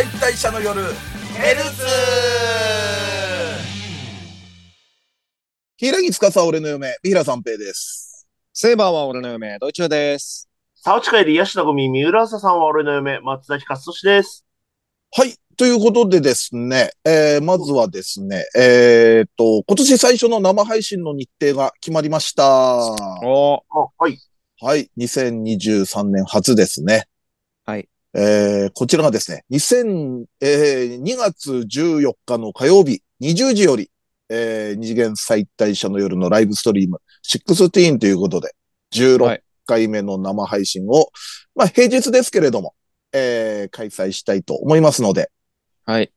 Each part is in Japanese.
解体者の夜ヘルツ平木司俺の嫁、三平三平です。セーバーは俺の嫁、ドイチューです。沢地帰り、ヤシナゴミ、三浦朝さんは俺の嫁、松崎勝利です。はい。ということでですね、えー、まずはですね、えー、っと、今年最初の生配信の日程が決まりました。おあ、はい。はい。2023年初ですね。はい。えー、こちらがですね、2000、えー、2月14日の火曜日20時より、えー、二次元再退者の夜のライブストリーム16ということで、は16い回目の生配信を、まあ平日ですけれども、えー、開催したいと思いますので、はい。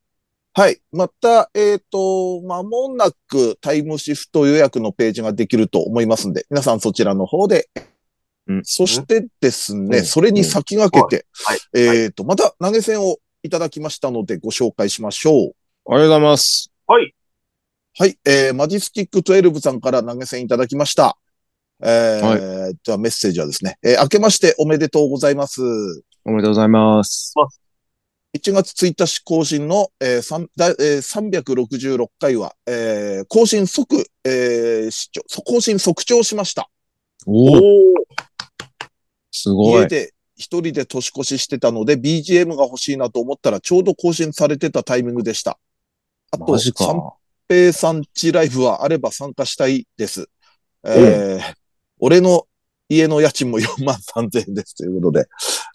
はい。また、えっ、と、間もなくタイムシフト予約のページができると思いますんで、皆さんそちらの方で、うんそしてですね、うんそれに先駆けて、はい。えっ、と、また投げ銭をいただきましたのでご紹介しましょう。ありがとうございます。はい。はい。えー、マジスティック12さんから投げ銭いただきました。えーじゃあメッセージはですね、えー明けましておめでとうございます。おめでとうございます。1月1日更新の、えー三だえー366回は、えー更新即、えー視聴更新即聴しました。おおー。すごい。家で一人で年越ししてたので BGM が欲しいなと思ったらちょうど更新されてたタイミングでした。あと、マジか。三平さんちライブはあれば参加したいです。えー俺の家の家賃も4万3000円ですということで、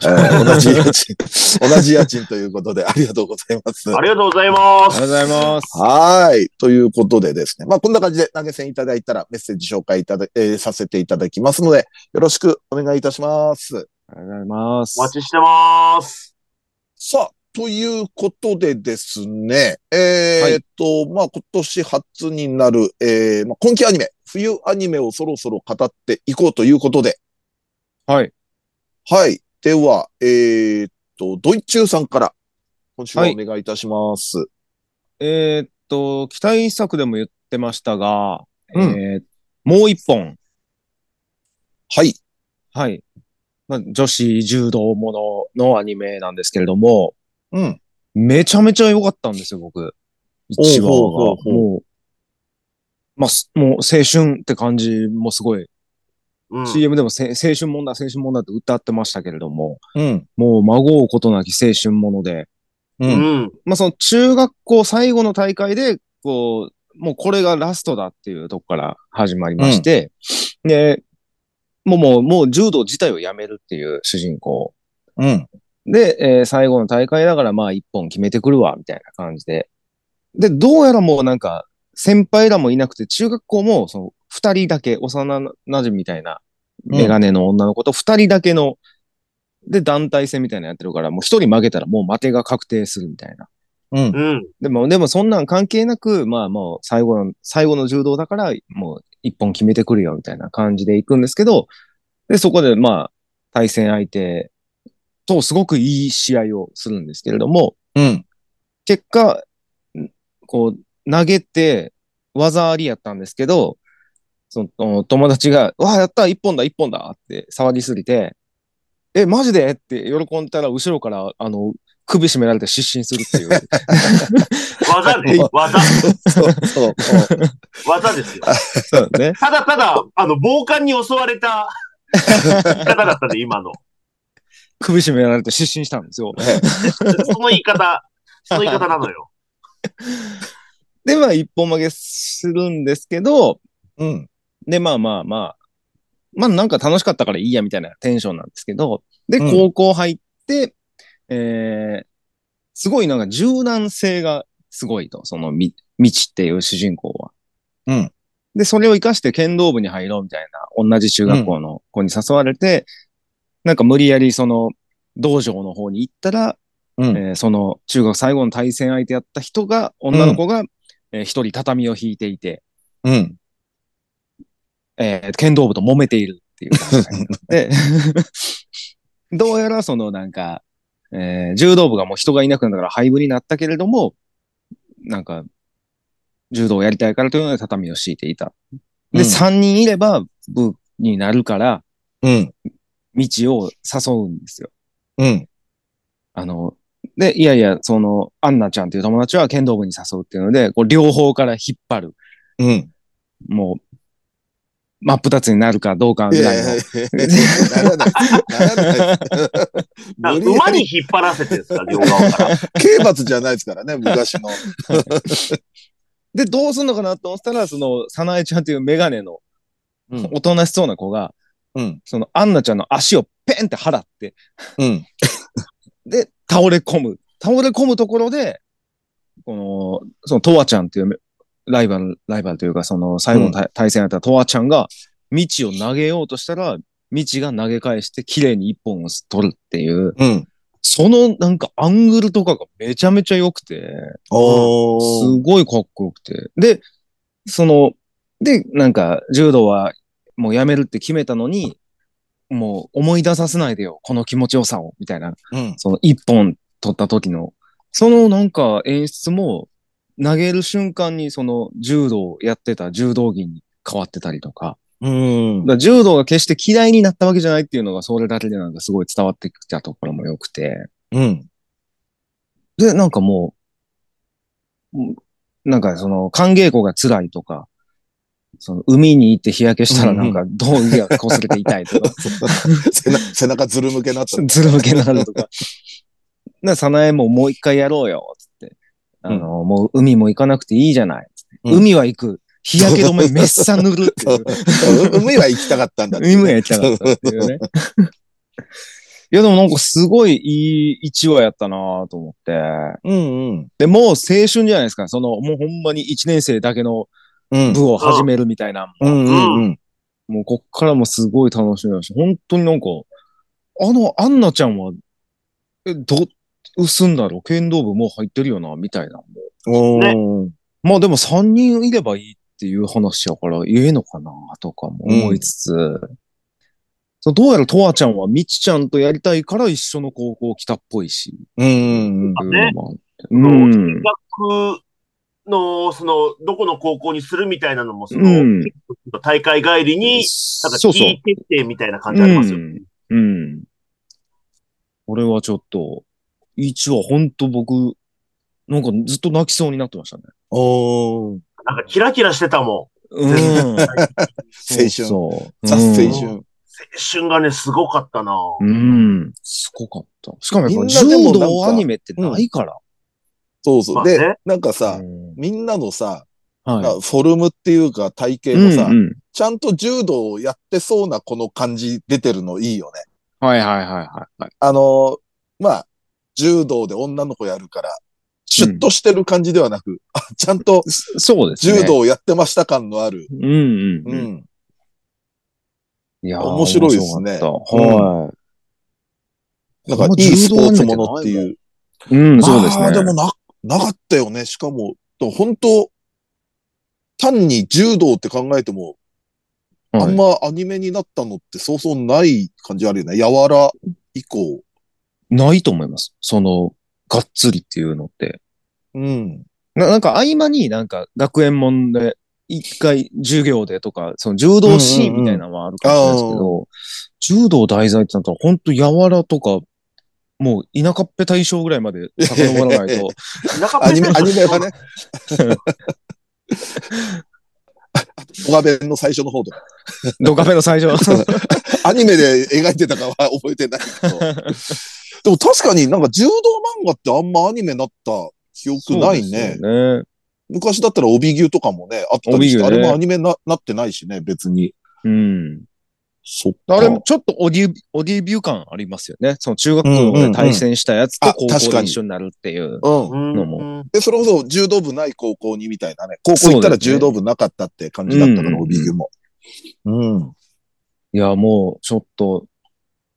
えー 同じ家賃、同じ家賃ということでありがとうございます。ありがとうございまありがす。とうございます。はい。ということでですね。まあ、こんな感じで投げ銭いただいたらメッセージ紹介いただ、えーさせていただきますので、よろしくお願いいたします。ありがとうございますお。待ちしてます。さあ、ということでですね。えーっと、まあ、今年初になる、えーまあ、今季アニメ、冬アニメをそろそろ語っていこうということで、はい。はい。では、えーっと、ドイチューさんから、今週はお願いいたします。えーっと、期待作でも言ってましたが、うんえーもう一本。はい。はい。まあ、女子柔道もののアニメなんですけれども、うん。めちゃめちゃ良かったんですよ、僕。一話が。もう、まあ、すもう青春って感じもすごい、うん。CM でもせ青春もんだ、青春もんだって歌ってましたけれども、うん。もう孫うことなき青春もので、う。うんん。まあその中学校最後の大会で、こう、もうこれがラストだっていうとこから始まりまして、で、もうもう、もう柔道自体をやめるっていう主人公。うん。で、えー最後の大会だからまあ一本決めてくるわ、みたいな感じで。で、どうやらもうなんか、先輩らもいなくて、中学校もその二人だけ、幼馴染みたいな、メガネの女の子と二人だけの、で、団体戦みたいなのやってるから、もう一人負けたらもう負けが確定するみたいな。うん。うん。でも、でもそんなん関係なく、まあもう最後の、最後の柔道だから、もう一本決めてくるよみたいな感じで行くんですけど、で、そこでまあ、対戦相手とすごくいい試合をするんですけれども、うん。結果、んこう、投げて、技ありやったんですけど、その友達が、わあ、やった一本だ一本だって騒ぎすぎて、え、マジで？って喜んだら、後ろから、あの、首絞められて失神するっていう。技ね。技。そう、そう。技ですよ。そうね。ただただ、あの、暴漢に襲われた方だったんで、今の。首絞められて失神したんですよ。その言い方、その言い方なのよ。で、まあ、一本負けするんですけど、うん。で、まあまあまあ、まあなんか楽しかったからいいやみたいなテンションなんですけど、で、うん高校入って、えー、すごいなんか柔軟性がすごいと、そのみ、道っていう主人公は。うん。で、それを活かして剣道部に入ろうみたいな、同じ中学校の子に誘われて、なんか無理やりその、道場の方に行ったら、うん。えーその中学最後の対戦相手やった人が、女の子が、えー一人畳を引いていて、うん。えー剣道部と揉めているっていう で、どうやらそのなんか、えー柔道部がもう人がいなくなったから廃部になったけれども、なんか、柔道をやりたいからというので畳を敷いていた。で、うん三人いれば部になるから、うん。道を誘うんですよ。うん。あの、で、いやいや、その、アンナちゃんっていう友達は剣道部に誘うっていうので、こう両方から引っ張る。うん。もう、真っ二つになるかどうかいぐらいの。馬に引っ張らせてるんですか、両側から。刑罰じゃないですからね、昔の。で、どうすんのかなと思ったら、その、サナエちゃんっていうメガネの、うんおとなしそうな子が、うん。その、アンナちゃんの足をペンって払って、うん。で、倒れ込む。倒れ込むところで、この、その、トワちゃんっていうライバル、ライバルというか、その、最後の対,、対戦やったトワちゃんが、道を投げようとしたら、道が投げ返して、綺麗に一本を取るっていう、うん。そのなんかアングルとかがめちゃめちゃ良くて。すごいかっこよくて。で、その、で、なんか、柔道はもうやめるって決めたのに、もう思い出させないでよ、この気持ちよさを、みたいな、うん。その一本取った時の、そのなんか演出も、投げる瞬間にその柔道やってた柔道着に変わってたりとか、うんだ柔道が決して嫌いになったわけじゃないっていうのがそれだけでなんかすごい伝わってきたところも良くて、うん。で、なんかもう、うんなんかその、寒稽古が辛いとか、その、海に行って日焼けしたらなんか、胴着が擦れて痛いとか、背中背中ずるむけになった。ずるむけになるとか。な、さなえももう一回やろうよ、あの、もう海も行かなくていいじゃない。うん海は行く。日焼け止めめっさ塗るっていう。海は行きたかったんだって海は行きたかったっていうね。いや、でもなんかすごいいい一話やったなと思って。うんうん。で、もう青春じゃないですか。その、もうほんまに一年生だけのうん。部を始めるみたいな。うんうんうん。もうこっからもすごい楽しみだし、本当になんか、あの、アンナちゃんは、え、ど、薄んだろ剣道部もう入ってるよな、みたいな。おーまあでも3人いればいいっていう話やから、言えのかな、とかも思いつつ、そうどうやらとわちゃんはみちちゃんとやりたいから一緒の高校来たっぽいし、うんうんっていうん。学の、その、どこの高校にするみたいなのも、その、うん大会帰りに、なんか、そうそう。いい決定みたいな感じありますよ。うん。うん。これはちょっと、一話ほんと僕、なんかずっと泣きそうになってましたね。おーなんか、キラキラしてたもうん。青春。そう。ザ・青うん春。ん。青春がね、すごかったなうん。すごかった。しかもやっぱみんなでも柔なんか道アニメってないから。そうそう。まあねで、なんかさう、んみんなのさ、はい。フォルムっていうか体型もさうん、うんちゃんと柔道をやってそうなこの感じ出てるのいいよね。はいはいはいはいはい。あの、まあ、柔道で女の子やるから、シュッとしてる感じではなく、あちゃんとそうですね。柔道をやってました感のある。うんうんううん。ん。いやー面白いですねはい。なんかいいスポーツものっていう。うん、そうですね。まあでもな、なかったよね。しかも、本当単に柔道って考えても、あんはまアニメになったのってそうそうない感じあるよね。やわら以降。いないと思います。その、がっつりっていうのって。うん。ななんか合間になんか学園もんで、一回授業でとか、その柔道シーンみたいなのはあるかもしれないですけど、柔道題材ってなったら本当やわらとか、もう田舎っぺ大将ぐらいまで遡らないと、中アニメ、アニメはね。あと、小弁の最初の方とか。ドカフェの最初。アニメで描いてたかは覚えてないけど。でも確かになんか柔道漫画ってあんまアニメになった記憶ないね。ね。昔だったら帯牛とかもね、あったりして、ねあれもアニメななってないしね、別に。うん。そっか。あれもちょっとオディ、オディビュー感ありますよね。その中学校で対戦したやつとうんうん高校で一緒になるっていう。うん。うんのもで、それこそ柔道部ない高校にみたいなね。高校行ったら柔道部なかったって感じだったから、そうですね帯牛も。うん。いや、もうちょっと、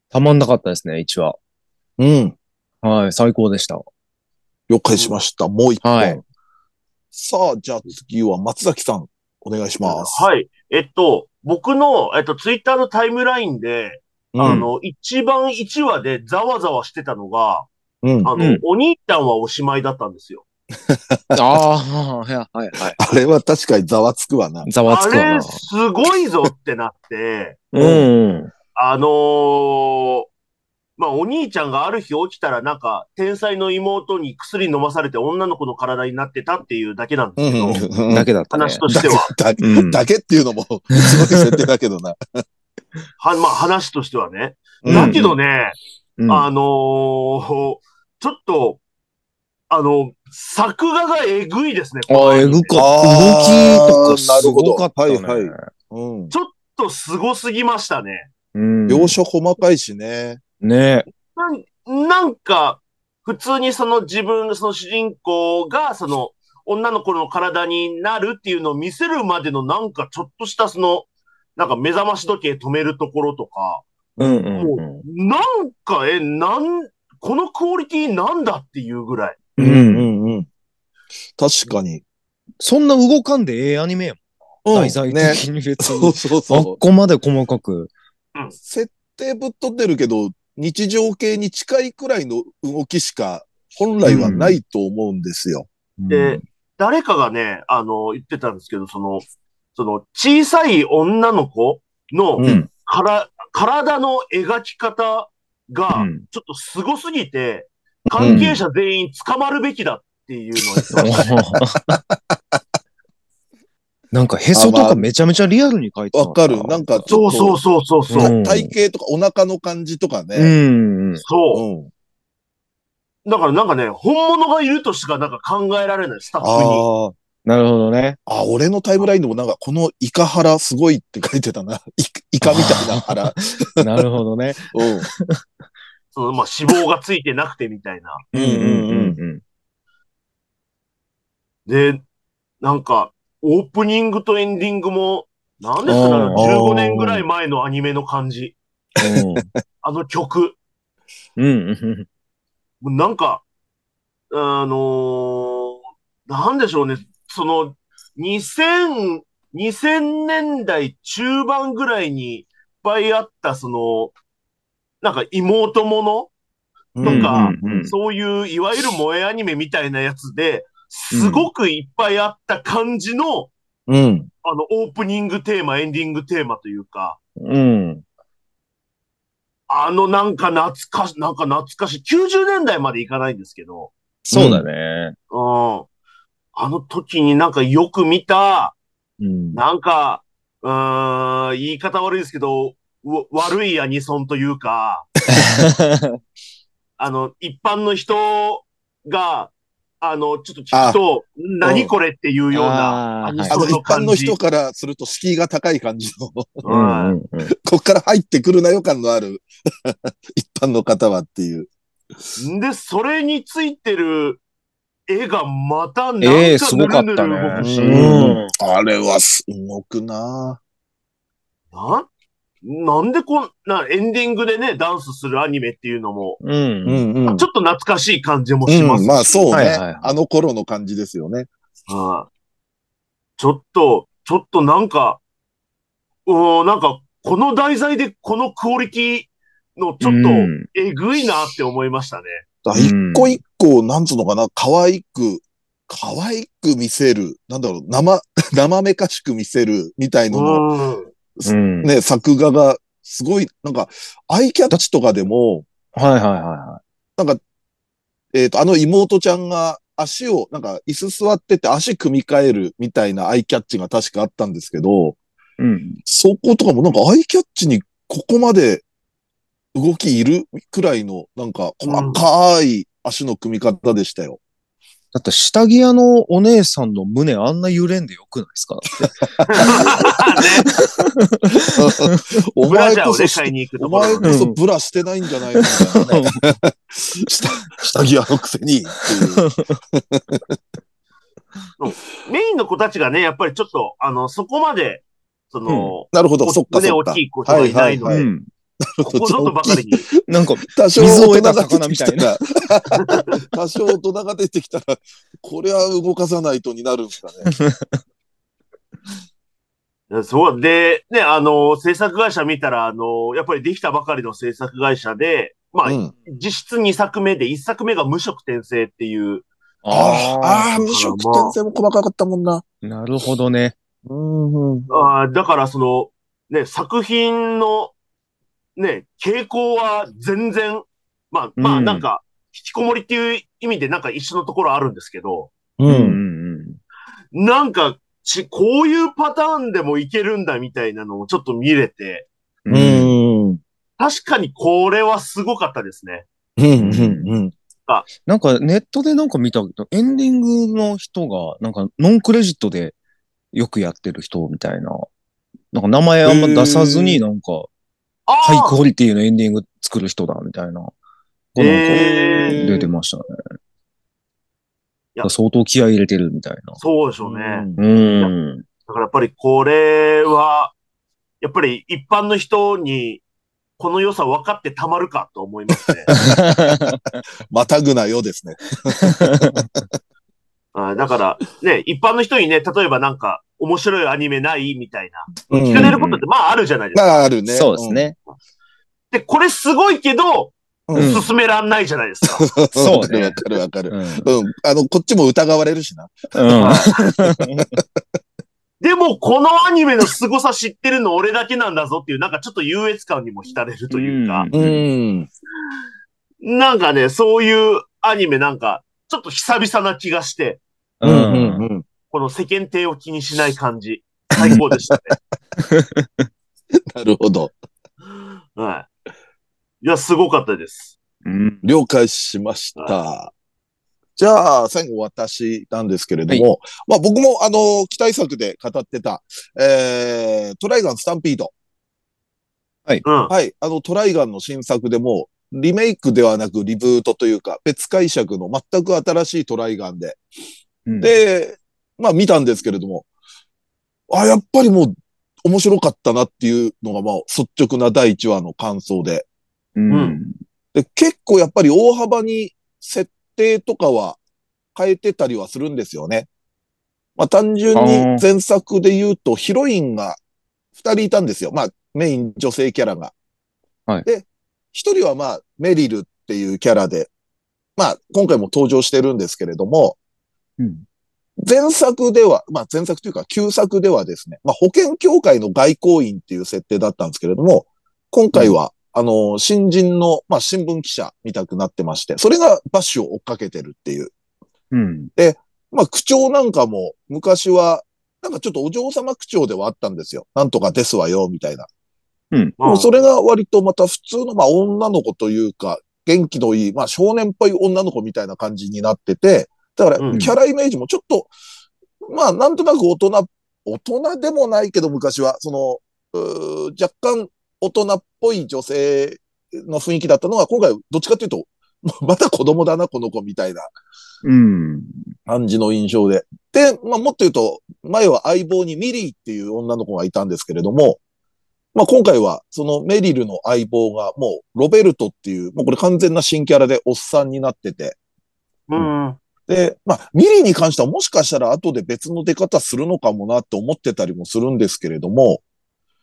たまんなかったですね、1話。うん。はい、最高でした。了解しました。もう一本。はいさあ、じゃあ次は松崎さん、お願いします。はい。えっと、僕の、えっと、ツイッターのタイムラインで、うんあの、一番1話でざわざわしてたのが、うん。あの、うんお兄ちゃんはおしまいだったんですよ。ああ、はい、はい、はい。あれは確かにざわつくわな。ざわつあくわなれ、。すごいぞってなって、うん。あのーまあお兄ちゃんがある日起きたらなんか天才の妹に薬飲まされて女の子の体になってたっていうだけなんですけど、うんだけだったね。話としては、だけうんだけっていうのも、すごい設定だけどな。はまあ話としてはね。うんだけどね、うんあのーちょっと、あの、作画がえぐいですね。このあ、アニメえぐか動きとかすごかったね。なるほどはいうん。ちょっとすごすぎましたね。うん。描写細かいしね。ねなんなんか、普通にその自分、その主人公が、その、女の子の体になるっていうのを見せるまでのなんかちょっとしたその、なんか目覚まし時計止めるところとか、うんうんもう、なんか、え、なん、このクオリティなんだっていうぐらい。う。うんんうん。確かに。そんな動かんでええアニメやもん。うん題材ね。的に別そうに。そうあっそこまで細かく。う。設定ぶっ飛んでるけど、日常系に近いくらいの動きしか本来はないと思うんですよ。で、誰かがね、あの、言ってたんですけど、その、その、小さい女の子の、うんから、体の描き方がう、んちょっとすごすぎて、関係者全員捕まるべきだっていうのを言ってました。なんかへそとかめちゃめちゃリアルに描いてたわかる。なんかちょっとそうそうそうそうそう。うん体型とかお腹の感じとかうね。んうん。そう。うん。だからなんかね、本物がいるとしかなんか考えられない、スタッフに。ああ。なるほどね。あ、俺のタイムラインでもなんか、このイカ腹すごいって書いてたな。イイカみたいな腹。なるほどね。うん。そのまあ脂肪がついてなくてみたいな。うんうんうんうん。で、なんか、オープニングとエンディングも、なんですかね、あのあー15年ぐらい前のアニメの感じ。あの曲。うん。うん。もうなんか、あのーなんでしょうね。その、2000、2000年代中盤ぐらいにいっぱいあった、その、なんか妹もの？うんとかそういう、いわゆる萌えアニメみたいなやつで、すごくいっぱいあった感じの、うん。あの、オープニングテーマ、エンディングテーマというか、うん。あのなんか懐かし、なんか懐かしい、90年代までいかないんですけど、そうだね。うん。あの時になんかよく見た、うん。なんか、うーん、言い方悪いですけど、わ悪いアニソンというか、あの、一般の人が、あの、ちょっと聞くと、何これっていうようなあの。一般の人からすると敷居が高い感じの、こうんうんうん。っから入ってくるなよ感のある、一般の方はっていう。で、それについてる絵がまたなんええかすごかったね。ぬるぬる動くし、うん。あれはす動くなな、なんでこんなエンディングでね、ダンスするアニメっていうのも、うん。うんうん。ちょっと懐かしい感じもしますし、うん、まあそうね、はいはいはいあの頃の感じですよね。はいちょっと、ちょっとなんか、うーん、なんか、この題材でこのクオリティのちょっうんとえぐいなって思いましたね。だうん一個一個、なんつうのかな、可愛く、可愛く見せる、なんだろう、生、生めかしく見せるみたいのの、うん。うん。ね、作画が、すごい、なんか、アイキャッチとかでも、はいはいはいはなんか、えっ、と、あの妹ちゃんが足を、なんか、椅子座ってて足組み替えるみたいなアイキャッチが確かあったんですけど、い。うん。そことかもなんかアイキャッチにここまで動きいるくらいの、なんか、細かい足の組み方でしたよ。だって下着屋のお姉さんの胸あんな揺れんでよくないですか？お ブラ前こそお前。こそブラしてないんじゃないの？ね。下、下着屋のくせにっていう。メインの子たちがね、やっぱりちょっと、あの、そこまで、その、なるほど、そっか胸大そっか。きい子がいないので。ここぞとばかりに。なんか、多少水を大得た人が出てきた魚みら、多少大人が出てきたら、これは動かさないとになるんですかね。そう。で、ね、あの、制作会社見たら、あの、やっぱりできたばかりの制作会社で、まあ、うん、実質2作目で、1作目が無色転生っていう、ああ、ああ、無ー色転生も細かかったもんな。なるほどね。うんうん、あーだからその、ね、作品の、ね、傾向は全然まあ、まあ、うんなんか、引きこもりっていう意味でなんか一緒のところあるんですけど、う。うんんうんなんか、ち、こういうパターンでもいけるんだみたいなのをちょっと見れて、うん。ううんん。確かにこれはすごかったですね。うん。うん。なんかネットでなんか見たけど、エンディングの人が、なんかノンクレジットでよくやってる人みたいな。なんか名前あんま出さずになんか、あハイあクオリティのエンディング作る人だみたいな。なんかへー出てましたね。相当気合い入れてるみたいな。そうでしょうね。うん。だからやっぱりこれは、やっぱり一般の人にこの良さ分かってたまるかと思いますね。またぐなよですね。あだからね、一般の人にね、例えばなんか面白いアニメないみたいな。うん聞かれることってまああるじゃないですか。まあ、あるね。そうですね。で、これすごいけど、進めらんないじゃないですか。そうねわかるわかるわかる。うん。うん。あの、こっちも疑われるしな。うん。でも、このアニメの凄さ知ってるの俺だけなんだぞっていう、なんかちょっと優越感にも浸れるというか、うん。なんかね、そういうアニメなんか、ちょっと久々な気がして、うん。うん。この世間体を気にしない感じ、最高でしたね。なるほど。はい。いや、すごかったです。うん。了解しました。じゃあ、最後私なんですけれども、まあ僕もあの、期待作で語ってた、えー、トライガンスタンピード。うん。はい。あの、トライガンの新作でも、リメイクではなくリブートというか、別解釈の全く新しいトライガンで。うん、で、まあ見たんですけれども、あ、やっぱりもう面白かったなっていうのが、まあ率直な第1話の感想で。うん。で、結構やっぱり大幅に設定とかは変えてたりはするんですよね。まあ単純に前作で言うとヒロインが2人いたんですよ。まあメイン女性キャラが。はいで、1人はまあメリルっていうキャラで、まあ今回も登場してるんですけれども、うん。前作では、まあ前作というか旧作ではですね、まあ保険協会の外交員っていう設定だったんですけれども、今回は、あの、新人の、まあ新聞記者みたくなってまして、それがバッシュを追っかけてるっていう。うん。まあ口調なんかも昔は、なんかちょっとお嬢様口調ではあったんですよ。なんとかですわよ、みたいな。うんもうそれが割とまた普通の、まあ女の子というか、元気のいい、まあ少年っぽい女の子みたいな感じになってて、だかうんらキャライメージもちょっと、まあなんとなく大人、大人でもないけど昔は、その、若干大人っぽい女性の雰囲気だったのが、今回どっちかというと、また子供だな、この子みたいなうん。感じの印象で。で、まあもっと言うと、前は相棒にミリーっていう女の子がいたんですけれども、まあ今回はそのメリルの相棒がもうロベルトっていう、もうこれ完全な新キャラでおっさんになってて、うん。で、まあミリーに関してはもしかしたら後で別の出方するのかもなって思ってたりもするんですけれども、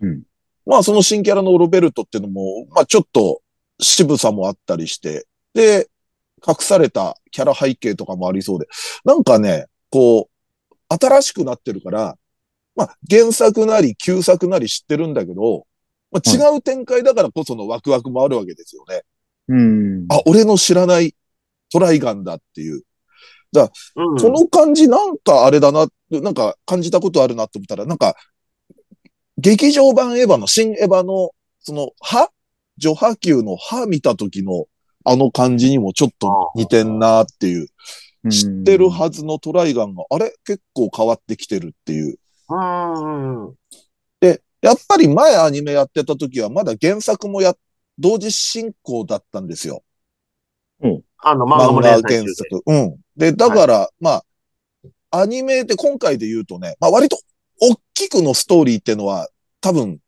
うん。まあその新キャラのロベルトっていうのも、まあちょっと渋さもあったりして、で、隠されたキャラ背景とかもありそうで、なんかね、こう、新しくなってるから、まあ原作なり旧作なり知ってるんだけど、まあ、違う展開だからこそのワクワクもあるわけですよね。うん。あ、俺の知らないトライガンだっていう。うん。この感じなんかあれだな、なんか感じたことあるなと思ったら、なんか、劇場版エヴァの、新エヴァの、その、歯除波球の歯見た時の、あの感じにもちょっと似てんなっていう、知ってるはずのトライガンが、あれ？結構変わってきてるっていう。うん。で、やっぱり前アニメやってた時はまだ原作もや、同時進行だったんですよ。あの、漫画原。作。うん。で、だから、まあ、アニメで今回で言うとね、まあ割と大きくのストーリーっていうのは多分、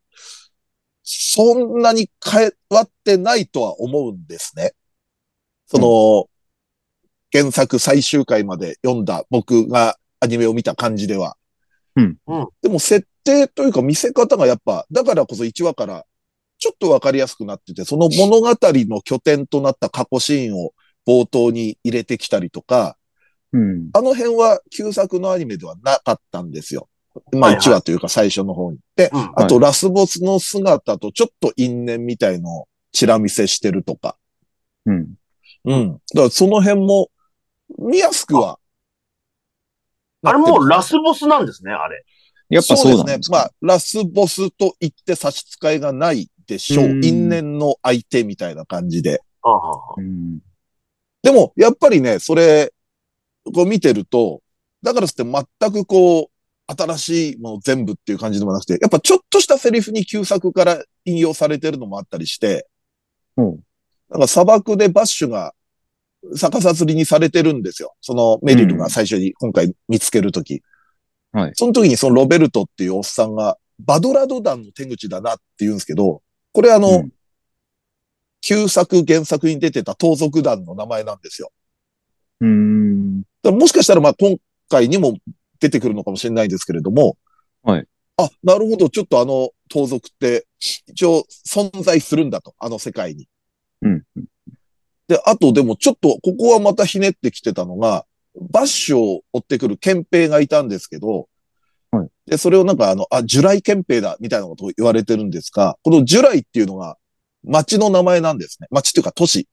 そんなに変わってないとは思うんですね。その、原作最終回まで読んだ僕がアニメを見た感じでは。うんうんでも設定というか見せ方がやっぱ、だからこそ1話からちょっとわかりやすくなってて、その物語の拠点となった過去シーンを冒頭に入れてきたりとか、うん。あの辺は旧作のアニメではなかったんですよ。まあはいはい1話というか最初の方に。で、うんあとラスボスの姿とちょっと因縁みたいのをチラ見せしてるとか。うん。うん。だからその辺も見やすくはあれもうラススボスなんですね、あれ。やっぱそうなんねで。すかまあ、ラスボスと言って差し支えがないでしょう。うん因縁の相手みたいな感じで。はあはでも、やっぱりね、それ、こう見てると、だからつって全くこう、新しいもの全部っていう感じでもなくて、やっぱちょっとしたセリフに旧作から引用されてるのもあったりして、うんなんか砂漠でバッシュが逆さ釣りにされてるんですよ。そのメリルが最初に今回見つけるとき。はいその時にそのロベルトっていうおっさんが、バドラド団の手口だなって言うんですけど、これあの、うん旧作原作に出てた盗賊団の名前なんですよ。うん。だもしかしたらまあ今回にも出てくるのかもしれないですけれども。はい。あ、なるほど。ちょっとあの盗賊って一応存在するんだと。あの世界に。うん。で、あとでもちょっとここはまたひねってきてたのが、バッシュを追ってくる憲兵がいたんですけど、はい。で、それをなんかあの、あ、ジュライ憲兵だみたいなことを言われてるんですが、このジュライっていうのが町の名前なんですね。町っていうか都市。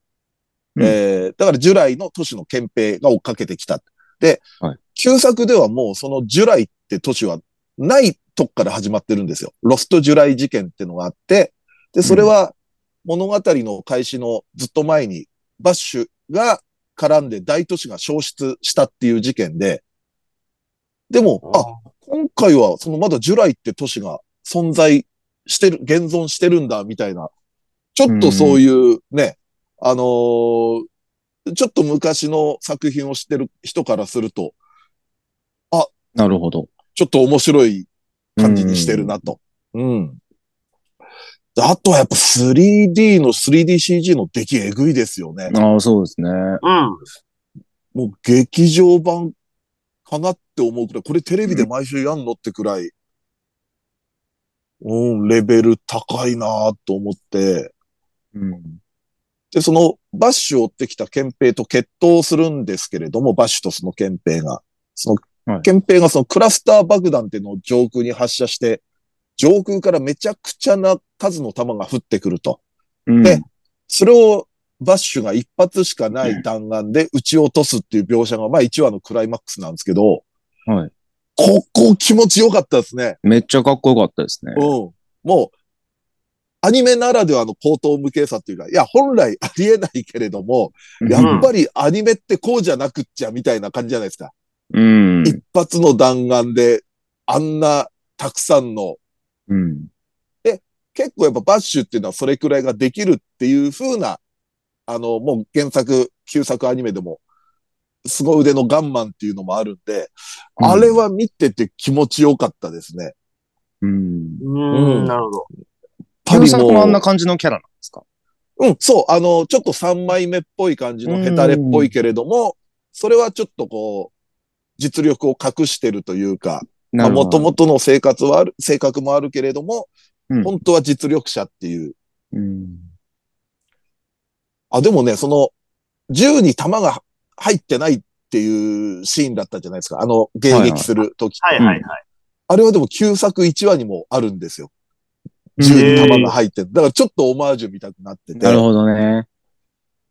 うんえー、だからジュライの都市の憲兵が追っかけてきた。で、はい旧作ではもうそのジュライって都市はないとこから始まってるんですよ。ロストジュライ事件っていうのがあって、で、それは物語の開始のずっと前にバッシュが絡んで大都市が消失したっていう事件で、でも、あ、今回はそのまだジュライって都市が存在してる、現存してるんだみたいな、ちょっとそういうね、あのーちょっと昔の作品を知ってる人からすると、なるほど。ちょっと面白い感じにしてるなと。うん。であとはやっぱ 3D の 3DCG の出来えぐいですよね。ああ、そうですね。うん。もう劇場版かなって思うくらい、これテレビで毎週やんのってくらい、うん、レベル高いなと思って、うん。で、そのバッシュを追ってきた憲兵と決闘するんですけれども、バッシュとその憲兵が。そはいの憲兵がそのクラスター爆弾っていうのを上空に発射して、上空からめちゃくちゃな数の弾が降ってくると。うんでそれをバッシュが一発しかない弾丸で撃ち落とすっていう描写が、まあ1話のクライマックスなんですけど、はい。ここ気持ちよかったですね。めっちゃかっこよかったですね。うん。もう、アニメならではの高等無形さっていうか、いや、本来ありえないけれども、やっぱりアニメってこうじゃなくっちゃみたいな感じじゃないですか。うん。一発の弾丸で、あんなたくさんの、うん。結構やっぱバッシュっていうのはそれくらいができるっていう風な、あの、もう原作、旧作アニメでも、凄腕のガンマンっていうのもあるんで、あれは見てて気持ちよかったですね。うん。ううんん。なるほど。旧パリも作もあんな感じのキャラなんですか？うん、そう、あの、ちょっと3枚目っぽい感じのヘタレっぽいけれども、それはちょっとこう、実力を隠してるというか、まあ、もともとの生活はある、性格もあるけれども、うん本当は実力者っていう。うん。あ、でもね、その、銃に弾が入ってないっていうシーンだったじゃないですか。あの、迎撃する時、はいはいはい。あれはでも旧作1話にもあるんですよ。銃に弾が入ってる。だからちょっとオマージュ見たくなってて。なるほどね。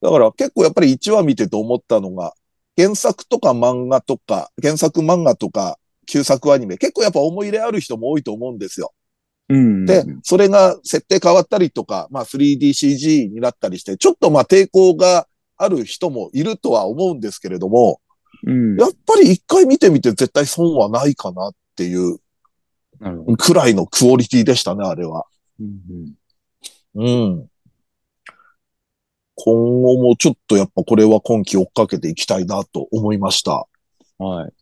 だから結構やっぱり1話見てて思ったのが、原作とか漫画とか、原作漫画とか、旧作アニメ、結構やっぱ思い入れある人も多いと思うんですよ。うん。で、それが設定変わったりとか、まあ 3DCG になったりして、ちょっとまあ抵抗がある人もいるとは思うんですけれども、うん。やっぱり一回見てみて絶対損はないかなっていう。くらいのクオリティでしたね、あれは。うんうん。今後もちょっとやっぱこれは今期追っかけていきたいなと思いました。うんはい。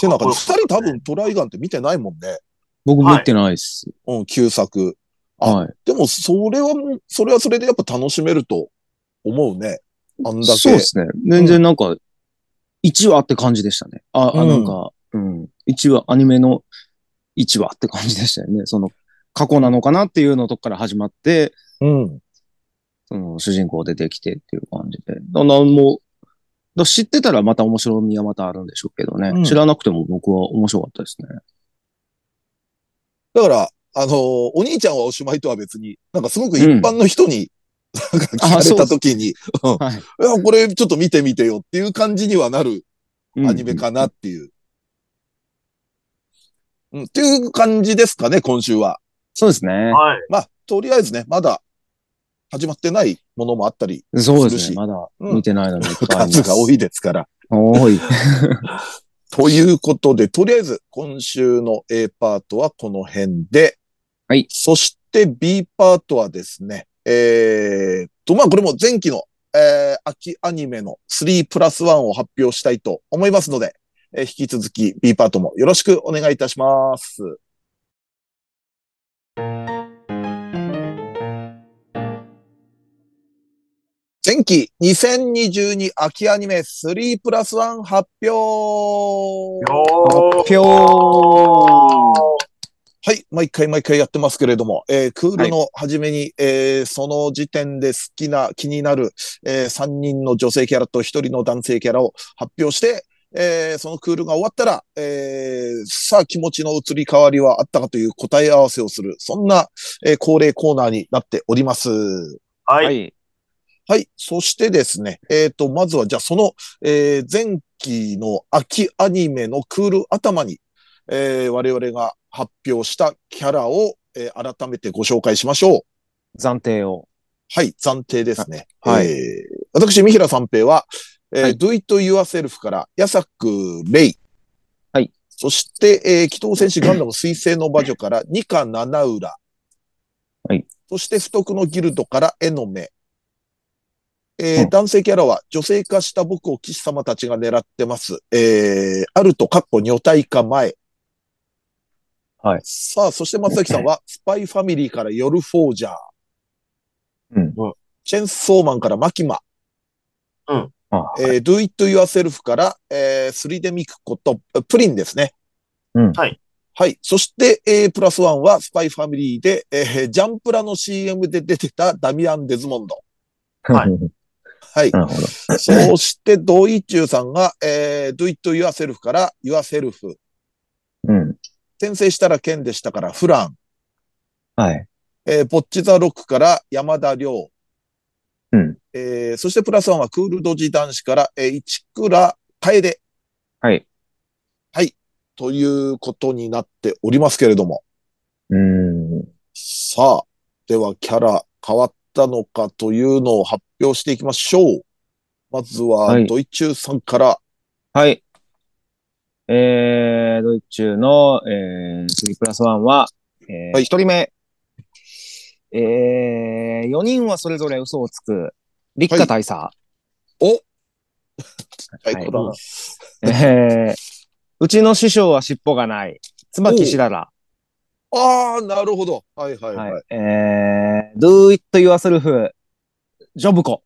てなんか、二人多分トライガンって見てないもんね。僕見てないっす。うん、旧作。あはい。でも、それはもう、それはそれでやっぱ楽しめると思うね。あんだけ。そうですね。全然なんか、1話って感じでしたね。あ、あうんなんか、うん。1話、アニメの1話って感じでしたよね。その、過去なのかなっていうのとこから始まって、うん。その、主人公出てきてっていう感じで。だからもう、だ知ってたらまた面白みはまたあるんでしょうけどね。うん知らなくても僕は面白かったですね。だから、あのーお兄ちゃんはおしまいとは別に、なんかすごく一般の人に聞かれた時に、うんはい。いや、これちょっと見てみてよっていう感じにはなるアニメかなっていう。うん、っていう感じですかね、今週は。そうですね。はい。まあ、とりあえずね、まだ始まってないものもあったり、そうですするしね。まだうん見てないのでいっぱいあります。数が多いですから。多い。ということで、とりあえず今週の A パートはこの辺で、はいそして B パートはですね、えー、と、まあこれも前期の、えー、秋アニメの3プラス1を発表したいと思いますので、えー引き続き B パートもよろしくお願いいたします。前期2022秋アニメ3プラス1発表よ発表はい。毎回毎回やってますけれども、えークールの初めに、えーその時点で好きな、気になる、え3人の女性キャラと1人の男性キャラを発表して、えーそのクールが終わったら、えーさあ気持ちの移り変わりはあったかという答え合わせをする、そんな、えー恒例コーナーになっております。はい。はい。はい。そしてですね、えっ、と、まずは、じゃあ、その、えー前期の秋アニメのクール頭に、えー我々が発表したキャラを、えー改めてご紹介しましょう。暫定を。はい。暫定ですね。はいえー私、三平三平は、えーはい Do It Yourself から、ヤサクレイ。はい。そして、えー、機動戦士ガンダム水星の魔女から、ニカ七浦。はい。そして、不徳のギルドから、エノメ。えーうん男性キャラは、女性化した僕を騎士様たちが狙ってます。えー、あると、カッコ女体化前。はいさあ、そして松崎さんは、スパイファミリーから夜フォージャー。うん。チェンソーマンからマキマ。あえー Do It Yourself から、えー、スリデミクコと、プリンですね。うんはい。はい。そして、A プラスワンは、スパイファミリーで、えージャンプラの CM で出てたダミアン・デズモンド。はい はい。なるほど。そして、ドイチューさんが、えー、Do It Yourself から Yourself。うん。転生したらケンでしたからフラン。はい。えー、ボッチザロックから山田亮。うん。えー、そしてプラスワンはクールドジ男子から、えー、市倉楓。はい。ということになっておりますけれども。うん。さあ、ではキャラ変わったのかというのを発表していきましょう。まずはは、いドイチューさんから。はい。えー、ドイツ中の、えー、3プラス1は、えー、はい一人目。えー、4人はそれぞれ嘘をつく、立花大佐。おはい はい、えー、うちの師匠は尻尾がない、椿しらら。ああ、なるほど。はいはいはい。はい。えー、do it yourself, ジョブコ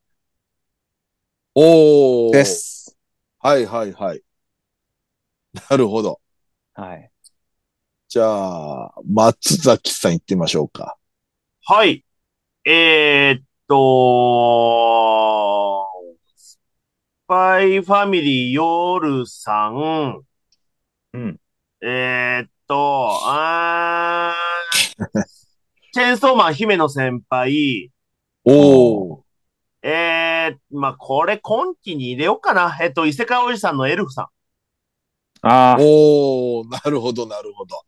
おー。で。す。はいはいはい。なるほど。はい。じゃあ、松崎さん行ってみましょうか。はい。えー、っと、スパイファミリー夜さん。うん。えー、っと、あー、チェーンソーマン姫野先輩。おー。えー、まあ、これ今期に入れようかな。えっと、伊勢川おじさんのエルフさああ、おー、なるほどなるほど。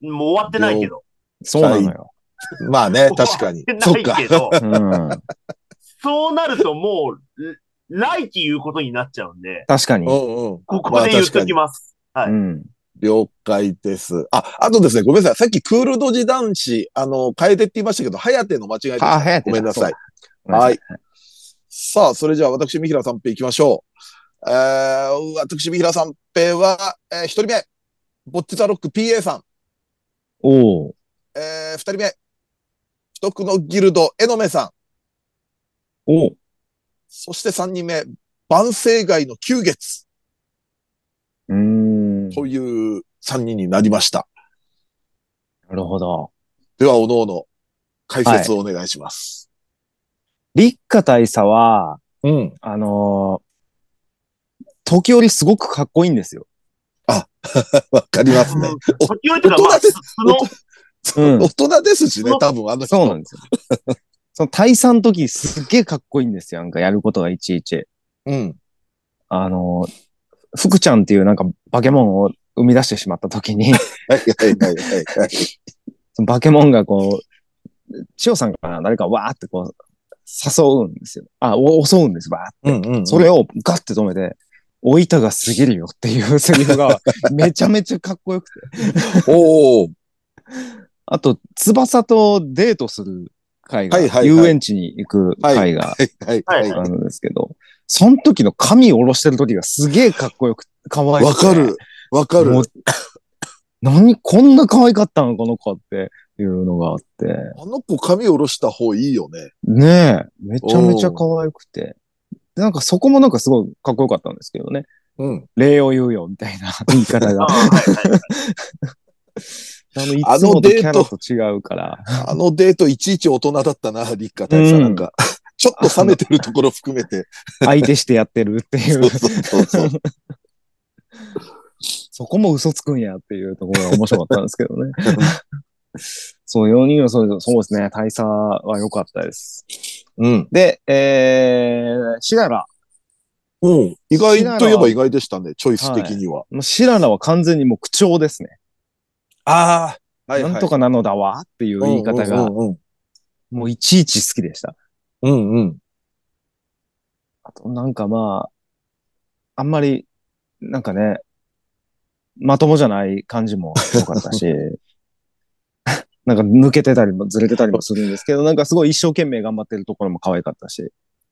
ん。もう終わってないけど。そうなのよ。まあね、確かに 終。わそってないけど、うん。そうなるともう、来期言うことになっちゃうんで、確かに。うんうん。ここで言っときます。はいうん。了解です。あ、あとですね、ごめんなさい。さっきクールドジ男子、あの、変えてって言いましたけど、ハヤテの間違いでした。あ、ごめんなさい。はい。さあ、それじゃあ私、三平三平行きましょう。えー、私、三平三平は、えー、一人目、ボッチザロック PA さん。おお。えー、二人目、不徳のギルド、エノメさん。おうそして三人目、万世街の九月うーん。なという三人になりました。るほど。では、おのおの、解説をお願いします。立花大佐は、うん。あのー時折すごくかっこいいんですよ。わかりますね。お時折というか、まあ、大人ですその、うん大人ですしね、多分あの人。そうなんですよ。その大佐の時すっげえかっこいいんですよ。なんかやることがいちいち。うん。あの、福ちゃんっていうなんか化け物を生み出してしまった時に、はいはいはいはいはい。その化け物がこう、千代さんかな誰かわーってこう、誘うんですよ。あ、お襲うんです、わーって。うんうん。それをガッて止めて、おいたが過ぎるよっていうセリフが めちゃめちゃかっこよくて。おお。あと、翼とデートする会が、はいはいはい遊園地に行く会がはいはいはい。あるんですけど、その時の髪を下ろしてる時がすげえかっこよく、可愛くてわかる。わかる。何こんな可愛かったのこの子っていうのがあって。あの子髪下ろした方いいよね。ねえ、めちゃめちゃ可愛くて。でなんかそこもなんかすごいかっこよかったんですけどね。うん。礼を言うよみたいな 言い方あが。あの、いつもとキャラと違うから。あのデートいちいち大人だったな、立花大佐なんか。ちょっと冷めてるところ含めて。相手してやってるっていそうう。そうそうそう。そこも嘘つくんやっていうところが面白かったんですけどね。そう、4人はそうそうですね。大佐は良かったです。うん。で、えー、シララ。うん。意外といえば意外でしたね、チョイス的には。もうシララは完全にもう口調ですね。ああ。はいはい。なんとかなのだわっていう言い方が、もういちいち好きでした。うん。うんうん。あと、なんかまあ、あんまり、なんかね、まともじゃない感じも良かったし、なんか抜けてたりもずれてたりもするんですけど、なんかすごい一生懸命頑張ってるところも可愛かったし。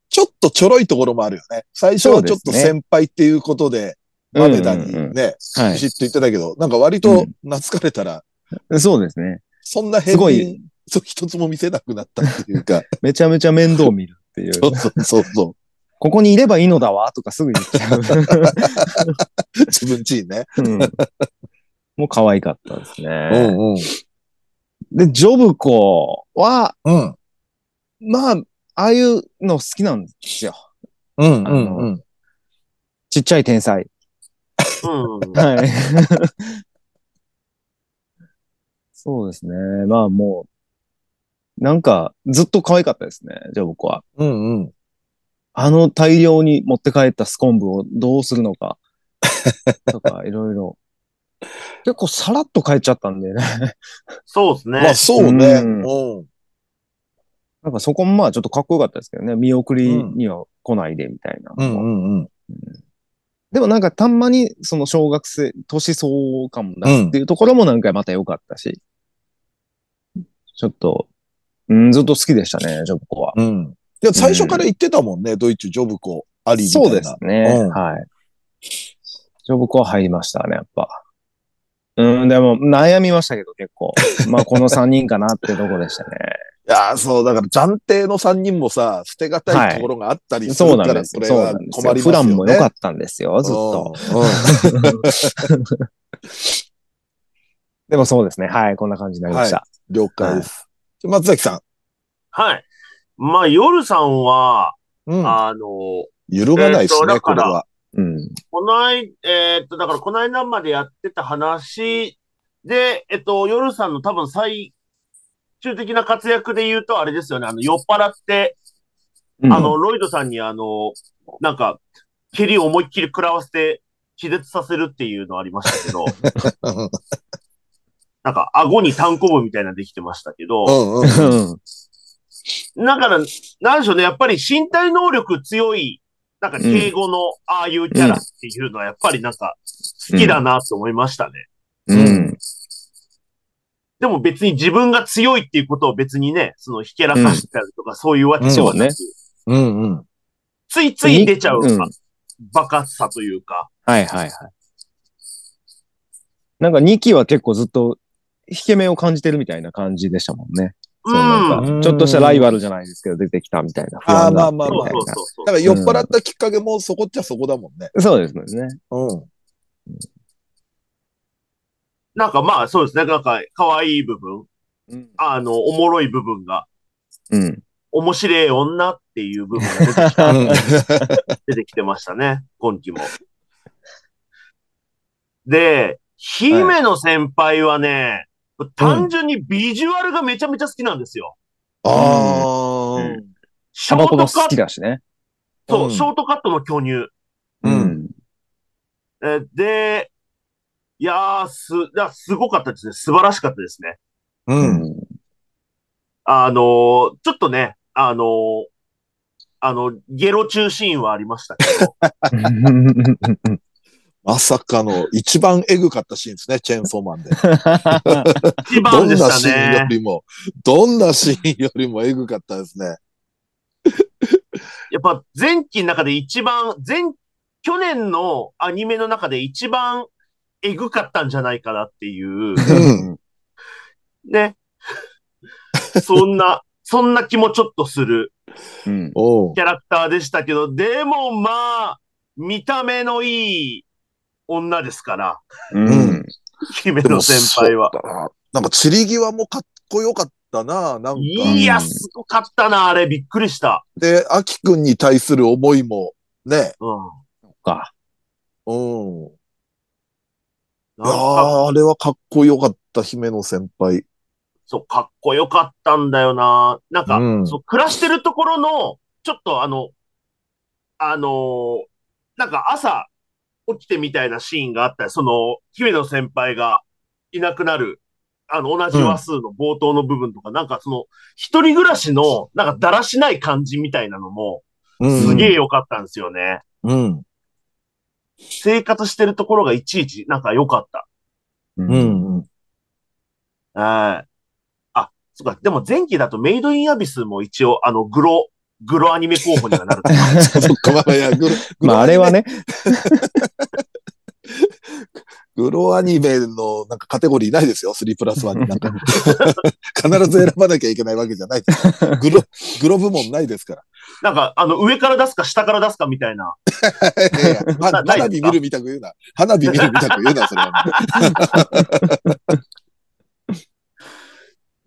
ちょっとちょろいところもあるよね。最初はちょっと先輩っていうことで、豆田にうんうんうんね、はビシッと言ってたけど、なんか割と懐かれたら、い。そうですね。そんな変すごいに、そう一つも見せなくなったっていうか、めちゃめちゃ面倒見るっていう。そうそうそうそここにいればいいのだわとかすぐ言っちゃう。う。自分ちにね。うんもう可愛かったですうね。んうん。で、ジョブコは、うん。まあ、ああいうの好きなんですよ。うんうん。ちっちゃい天才。うん。はい。そうですね。まあもう、なんか、ずっと可愛かったですね、ジョブコは。うんうん。あの大量に持って帰ったスコンブをどうするのか。とか、いろいろ。結構さらっと帰っちゃったんでね。そうですね。まあそうね。ううんん。なんかそこもまあちょっとかっこよかったですけどね。見送りには来ないでみたいな。うんうんうん。でもなんかたんまにその小学生、年相応感も出すっていうところもなんかまた良かったし。ちょっと、うん、ずっと好きでしたね、ジョブコは。うん。いや、最初から言ってたもんね、ドイツ、ジョブコ、ありみたいな。そうですね。うんはい。ジョブコは入りましたね、やっぱ。うん、でも悩みましたけど結構。まあこの3人かなってとこでしたね。いやー、そう、だから暫定の3人もさ、捨てがたいところがあったりすそるから。それはなんですよ。困りますよね。フランも良かったんですよ、ずっと。うん。うん でもそうですね。はい、こんな感じになりました。了解です。じゃ松崎さはい。まあ、夜さんは、ん。うん。あの、揺るがないですね、えーこれは。うん。この間、えーっと、だからこの間までやってた話で、えっと、夜さんの多分最終的な活躍で言うと、あれですよね、あの、酔っ払って、うんあの、ロイドさんにあの、なんか、蹴りを思いっきり食らわせて気絶させるっていうのありましたけど、なんか、顎に単行部みたいなのできてましたけど、うんうん。うんだから、なんでしょうね、やっぱり身体能力強い、なんか敬語のああいうキャラっていうのはやっぱりなんか好きだなと思いましたね。うん。でも別に自分が強いっていうことを別にね、そのひけらかしたりとかそういうわけではなく、そううんうん。ついつい出ちゃう、うんバカさというか。はいはいはい。なんか2期は結構ずっと引け目を感じてるみたいな感じでしたもんね。そうなんうんか、ちょっとしたライバルじゃないですけど出てきたみたいな。不ああ、まあまあまあそうそ。うみたいそうそう。だから酔っ払ったきっかけもそこっちゃそこだもんね。そうですね。うん。なんかまあそうですね、なんか可愛い部分、うん。あの、おもろい部分が、うん。面白い女っていう部分が出てきたうん 出てきてましたね、今期も。で、姫野先輩はね、単純にビジュアルがめちゃめちゃ好きなんですよ。ああ。シタバコが好ョートカット、きだしね。そう、うんショートカットの巨乳。うん。えーで、いやー、す、いや、すごかったですね。素晴らしかったですね。う。うんん。あのーちょっとね、あのーあの、ゲロ中シーンはありましたけど、まさかの一番エグかったシーンですね、チェーンソーマンで。一どん番でしたなシーンよね。りも、どんなシーンよりもエグかったですね。やっぱ前期の中で一番、前、去年のアニメの中で一番エグかったんじゃないかなっていう、うん。ね。そんな、そんな気もちょっとするキャラクターでしたけど、でもまあ、見た目のいい女ですから、うん。姫野先輩は。ななんか、散り際もかっこよかったな、なんか。いや、すごかったな、あれ、びっくりした。で、アキくんに対する思いも、ね。うん。か。うん。いやあれはかっこよかった、姫野先輩。そう、かっこよかったんだよな。なんか、うんそう、暮らしてるところの、ちょっとあの、あのーなんか朝起きてみたいなシーンがあったり、その、姫野先輩がいなくなる、あの、同じ話数の冒頭の部分とか、なんかその、一人暮らしの、なんかだらしない感じみたいなのも、うん。すげえ良かったんですよね。うん。生活してるところがいちいち、なんか良かった。うう。ん。うん。はい。あ、そっか。でも前期だとメイドインアビスも一応、あの、グロ、グロアニメ候補にはなると 思う。そっか、まあ、いや、グロ、まあ、あれはね。グロアニメのなんかカテゴリーないですよ、3プラス1に。なんか、必ず選ばなきゃいけないわけじゃないです。グロ、グロ部門ないですから。なんか、あの、上から出すか下から出すかみたいな。いやいや花火見るみたく言うな。花火見るみたく言うな、それは。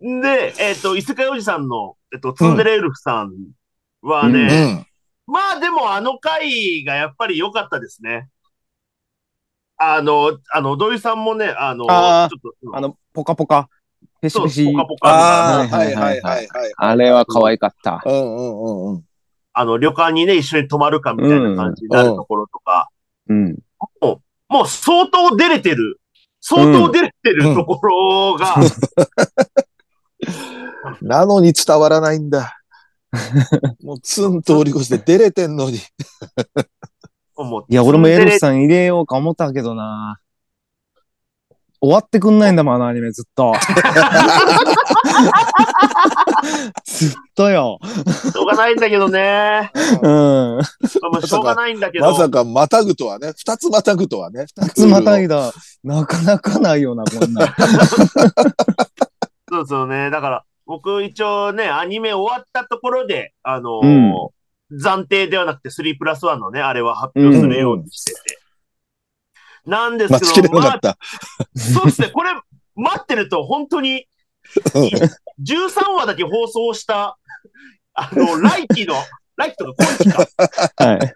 で、えっ、と、異世界おじさんの、えっ、と、ツンデレウルフさんはうね、うん。まあでもあの回がやっぱり良かったですね。あの、あの、土井さんもね、あの、あーちょっと、あの、ポカポカ。ペシペシポ。カポカああ、ははいいはいいはいいはい。あれは可愛かった。うんうんうんうん。あの、旅館にね、一緒に泊まるかみたいな感じになるところとか、うん。もう相当出れてる、相当出れてるところが、なのに伝わらないんだ。もうツンと折り越して出れてんのに。いや、俺もエルフツンさん入れようか思ったけどな。終わってくんないんだもん、あのアニメずっと。ずっとよ。しょうがないんだけどね。うん。もうしょうがないんだけど。まさかまたぐとはね。二つまたぐとはね。二つまたいだ。なかなかないよな、こんなん。そうそうね。だから、僕一応ね、アニメ終わったところで、あのーうん暫定ではなくて3プラス1のね、あれは発表するようにしてて。なんですけど、まあ。そうですね。これ、待ってると本当に、13話だけ放送した、あの、来期の、来期とか今期か、はい。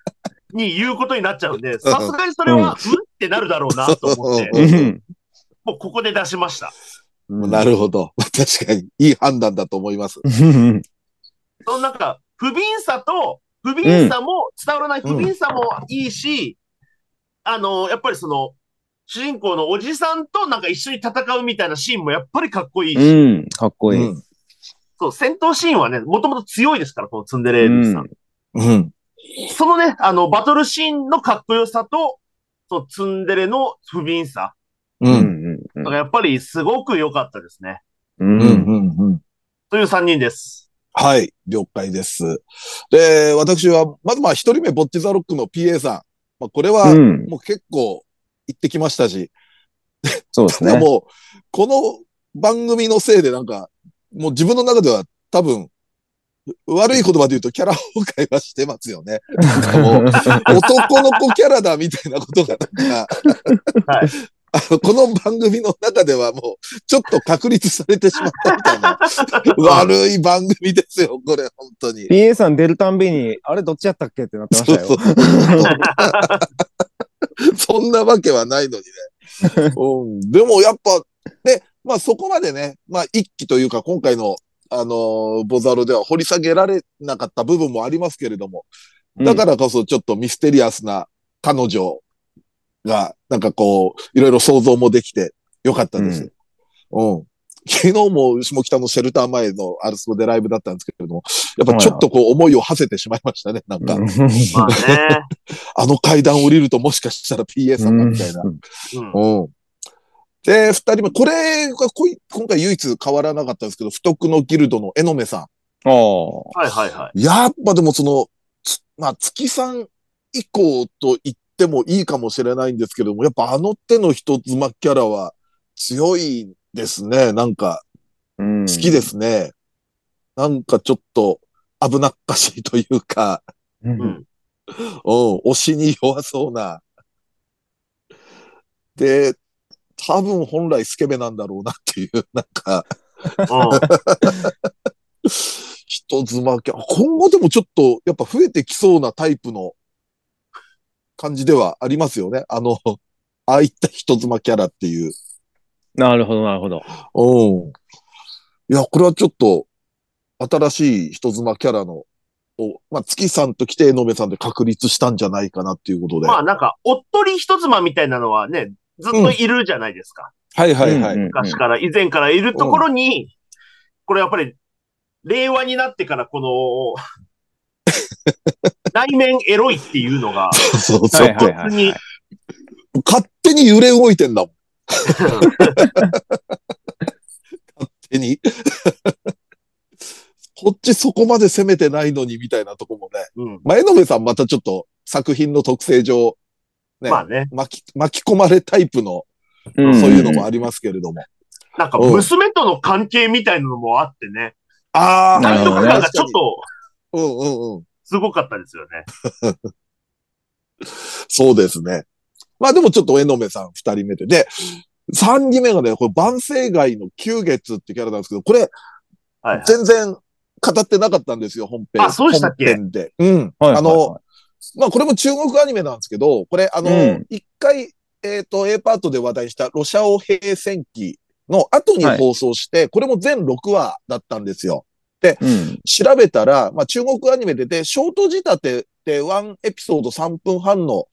に言うことになっちゃうんで、さすがにそれは、うんってなるだろうなと思って、うんうんもうここで出しました。なるほど。確かに、いい判断だと思います。うんそのなんか、不憫さと、不憫さも、伝わらない不憫さもいいし、あの、やっぱりその、主人公のおじさんとなんか一緒に戦うみたいなシーンもやっぱりかっこいいし、うん。かっこいい。うん。そう、戦闘シーンはね、もともと強いですから、このツンデレールさん。うん。そのね、あの、バトルシーンのかっこよさと、そのツンデレの不憫さう。うんん。がやっぱりすごく良かったですね。う。うん。うんん。うん。という3人です。はい。了解です。で、私は、まずまあ、一人目、ボッチザロックの PA さん。まあ、これは、うん。もう結構、行ってきましたし、そうですね。でも、この番組のせいでなんか、もう自分の中では多分、悪い言葉で言うとキャラ崩壊はしてますよね。なんかもう、男の子キャラだみたいなことがなんか、はいあの、この番組の中ではもう、ちょっと確立されてしまったみたいな、悪い番組ですよ、これ、本当に。PA さん出るたんびに、あれどっちやったっけってなってましたよ。そうそう そんなわけはないのにね。うん、でもやっぱ、ね、まあそこまでね、まあ一期というか今回のあの、ボザロでは掘り下げられなかった部分もありますけれども、だからこそちょっとミステリアスな彼女が、なんかこう、いろいろ想像もできてよかったです。うん。昨日も下北のシェルター前のアルスコでライブだったんですけれども、やっぱちょっとこう思いを馳せてしまいましたね。なんか、あの階段降りるともしかしたら PA さんがみたいな。うん。うん。で、二人目、これがこい今回唯一変わらなかったんですけど、不徳のギルドの江ノ目さああ。はいはいはい。ん。やっぱでもその、つまあ、月さん以降と言ってもいいかもしれないんですけども、やっぱあの手の人妻キャラは強いですね。なんか、好好きで。すね。なんかちょっと危なっかしいというか、う。うんん。うん、推しに弱そうな。で、多分本来スケベなんだろうなっていう、なんか、人妻キャラ。今後でもちょっと、やっぱ増えてきそうなタイプの感じではありますよね。あの、ああいった人妻キャラっていう。なるほど、なるほど。うん。いや、これはちょっと、新しい人妻キャラの、をまあ、月さんと来て、江上さんで確立したんじゃないかなっていうことで。まあなんか、おっとり人妻みたいなのはね、ずっといるじゃないですか。はいはいはい。うんうん昔から、以前からいるところに、これやっぱり、令和になってからこの、内面エロいっていうのが、そうそう。はいはいはい勝手に揺れ動いてんだもん。勝手に。こっちそこまで攻めてないのにみたいなとこもね。うん。前野部さんまたちょっと作品の特性上、ね、まあね。巻き、巻き込まれタイプの、うんそういうのもありますけれども。なんか、うん娘との関係みたいなのもあってね。ああ、なるほどねなんかちょっと、うんうんうん。すごかったですよね。そうですね。まあでもちょっと江上さん二人目で。で、三人目がね、これ万世街の九月ってキャラなんですけど、これはいはい。全然語ってなかったんですよ、本編。あそうでしたっけ？本編で。うん。はいはいはいあの、まあこれも中国アニメなんですけど、これあのうん、一、回、えっ、と、A パートで話題にしたロシアオ平戦記の後に放送して、これも全6話だったんですよ。うん。調べたら、まあ中国アニメでで、ショート仕立てで1エピソード3分半の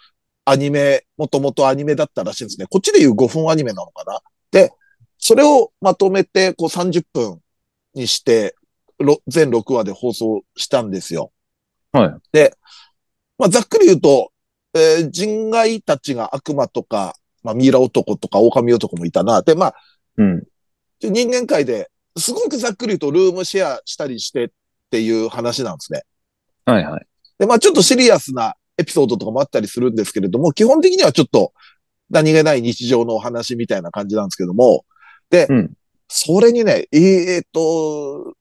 アニメ、もともとアニメだったらしいんですね。こっちでいう5分アニメなのかなで、それをまとめて、こう30分にして、ろ全6話で放送したんですよ。はい。で、まあざっくり言うと、えー人外たちが悪魔とか、まあミイラ男とか狼男もいたな。で、まあうん。人間界ですごくざっくり言うとルームシェアしたりしてっていう話なんですね。はいはい。で、まあちょっとシリアスなエピソードとかもあったりするんですけれども、基本的にはちょっと何気ない日常のお話みたいな感じなんですけども、で、うんそれにね、えーっと、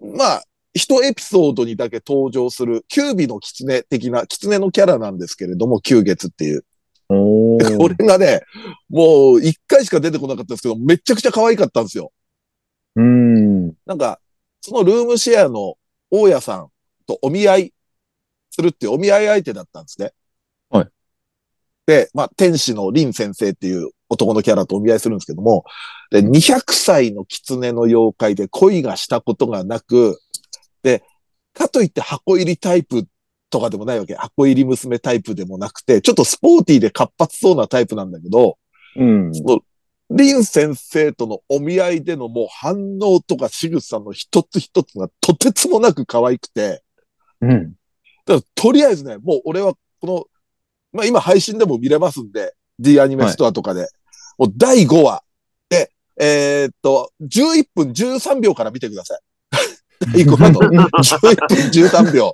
まあ、一エピソードにだけ登場する、キュービの狐的な、狐のキャラなんですけれども、九月っていう。これがね、もう一回しか出てこなかったんですけど、めちゃくちゃ可愛かったんですよ。うん。なんか、そのルームシェアの大家さんとお見合いするっていうお見合い相手だったんですね。はい。で、まあ、天使の林先生っていう男のキャラとお見合いするんですけども、で、200歳の狐の妖怪で恋がしたことがなく、で、かといって箱入りタイプとかでもないわけ。箱入り娘タイプでもなくて、ちょっとスポーティーで活発そうなタイプなんだけど、うん。その、林先生とのお見合いでのもう反応とか仕草の一つ一つがとてつもなく可愛くて、うん。だからとりあえずね、もう俺はこの、まあ今配信でも見れますんで、D アニメストアとかで、もう第5話で、えーっと、11分13秒から見てください。第5話の11分13秒。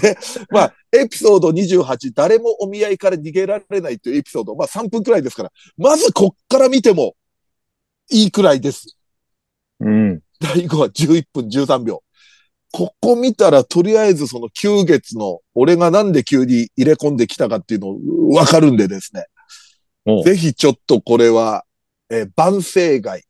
で、まあ、エピソード28、誰もお見合いから逃げられないというエピソード、まあ3分くらいですから、まずこっから見てもいいくらいです。うん。第5話11分13秒。ここ見たら、とりあえずその9月の、俺がなんで急に入れ込んできたかっていうのわかるんでですね。ぜひちょっとこれは、えー万世街、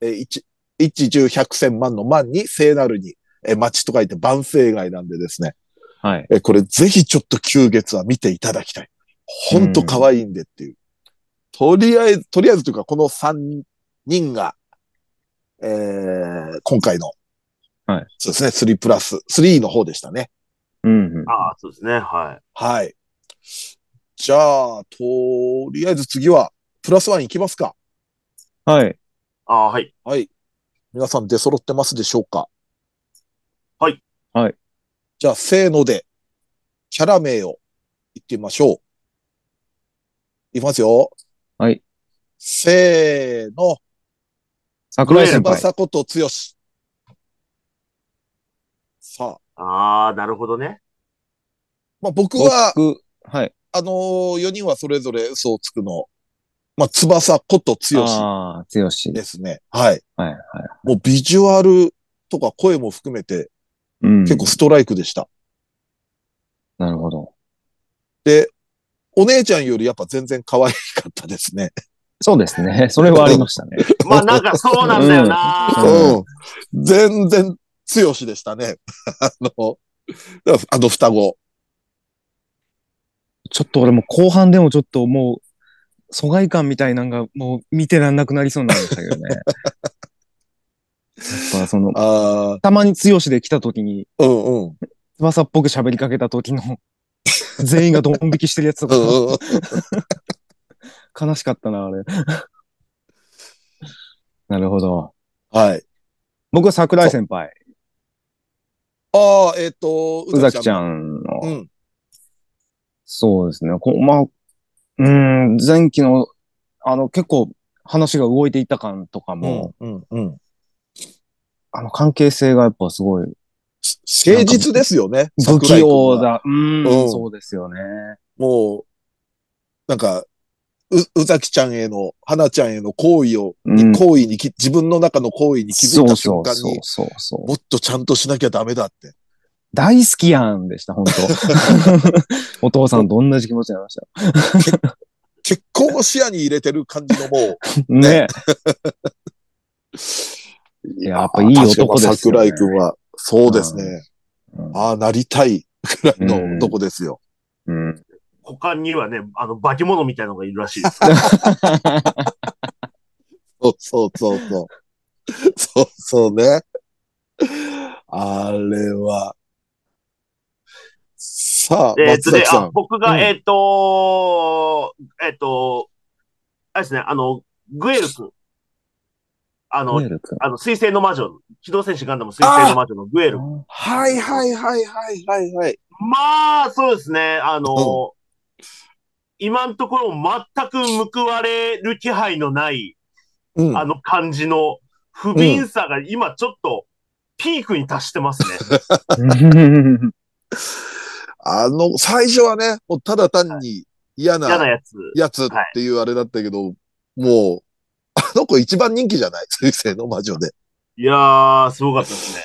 えー一、一十百千万の万に聖なるに、えー町と書いて万世街なんでですね。はい。えーこれぜひちょっと9月は見ていただきたい。ほんと可愛いんでっていう。とりあえず、とりあえずというかこの3人が、えー今回のはいそうですね、3プラス、3の方でしたね。うんうん。ああ、そうですね。はい。はい。じゃあ、とりあえず次は、プラスワンいきますか。はい。ああ、はい。はい。皆さん出揃ってますでしょうか？はい。はい。じゃあ、せーので、キャラ名を言ってみましょう。いきますよ。はい。せーの。桜井先輩。翼こと剛。さあ、ああ、なるほどね。まあ、僕は、僕、はい。あのー、4人はそれぞれ嘘をつくの。まあ、翼こと剛ああ、強し。ですね。はい。はい、はい。もうビジュアルとか声も含めてうん。結構ストライクでした。なるほど。で、お姉ちゃんよりやっぱ全然可愛かったですね。そうですね。それはありましたね。まあなんかそうなんだよな。うんうん。全然強しでしたね。あの、あの双子。ちょっと俺も後半でもちょっともう、疎外感みたいなのがもう見てらんなくなりそうになりましたけどね。やっぱその、たまに強しで来た時に、うんうん。翼っぽく喋りかけた時の、全員がドン引きしてるやつとか、悲しかったな、あれ。なるほど。はい。僕は桜井先輩、ああ、えっ、と、宇崎ちゃん。んの、うん。そうですね。こまあ、うーん、前期の、あの、結構話が動いていた感とかも、うん、うん、うん。あの関係性がやっぱすごい誠実ですよね。不器。用だ。うーん、うんそうですよね。もう、なんか、う、宇崎ちゃんへの、花ちゃんへの行為を、うん行為にき、自分の中の行為に気づいた瞬間に、そうそうそうそう。もっとちゃんとしなきゃダメだって。大好きやんでした、本当 お父さんと同じ気持ちになりました？結婚を視野に入れてる感じのもう、ね。いややっぱいい男ですよね桜井くんは、そうですね。うんああ、なりたいくらいの男ですよ。うん。他にはね、あの、化け物みたいなのがいるらしいです。そうそうそうそう。そうそうね。あれは。さあ、えっとで、松崎さん。あ僕が、うんえっと、えっと、あれですね、あの、グエル君。あの、あの、水星の魔女、機動戦士ガンダム水星の魔女のグエル。はいはいはいはいはいはい。まあ、そうですね、あの、今のところ全く報われる気配のない、うん。あの感じの不憫さが今ちょっとピークに達してますね。あの、最初はね、もうただ単に嫌な嫌なやつ。やつっていうあれだったけど、もう、あの子一番人気じゃない？水星の魔女で。いやー、すごかったですね。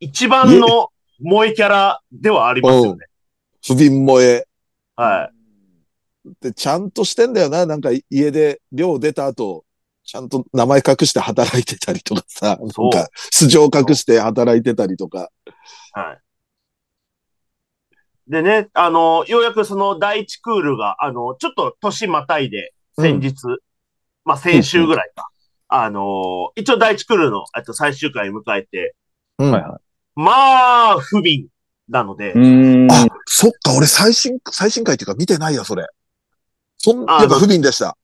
一番の萌えキャラではありますよね。不憫萌え。はで、ちゃんとしてんだよな。なんか家で寮出た後、ちゃんと名前隠して働いてたりとかさ、なんか素性隠して働いてたりとか。い。はい。でね、あの、ようやくその第一クールが、あの、ちょっと年またいで、先日、まあ先週ぐらいか。あの、一応第一クールの、えっと、最終回迎えて、うんはいはまあ、不憫なので。あ、そっか、俺最新、最新回っていうか見てないや、それ。そん、あやっぱ不憫でした。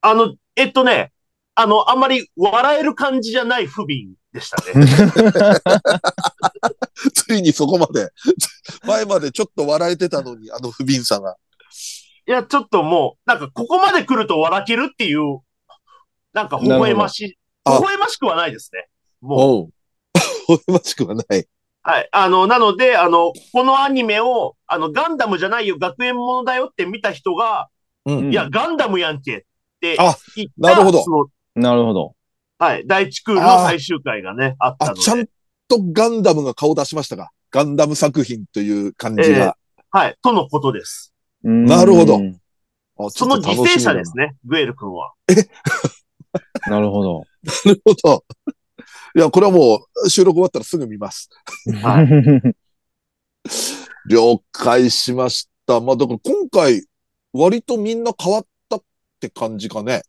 あの、えっとね、あの、あんまり笑える感じじゃない不憫でしたね。ついにそこまで、前までちょっと笑えてたのに、あの不憫さが。いや、ちょっともう、なんかここまで来ると笑けるっていう、なんか微笑ましい、微笑ましくはないですね。もう。微笑ましくはない。はい。あの、なので、あの、このアニメを、あの、ガンダムじゃないよ、学園ものだよって見た人が、うんいや、ガンダムやんけってあ言ったなるほどなるほど。はい。第一クールの最終回がね、あったあ、ので。ちゃんとガンダムが顔出しましたか？ガンダム作品という感じが。はい。とのことです。なるほどその犠牲者ですね。ね、グエル君は。なるほど。なるほど。いや、これはもう収録終わったらすぐ見ます。はい 了解しました。まあ、だから今回、割とみんな変わったって感じかね。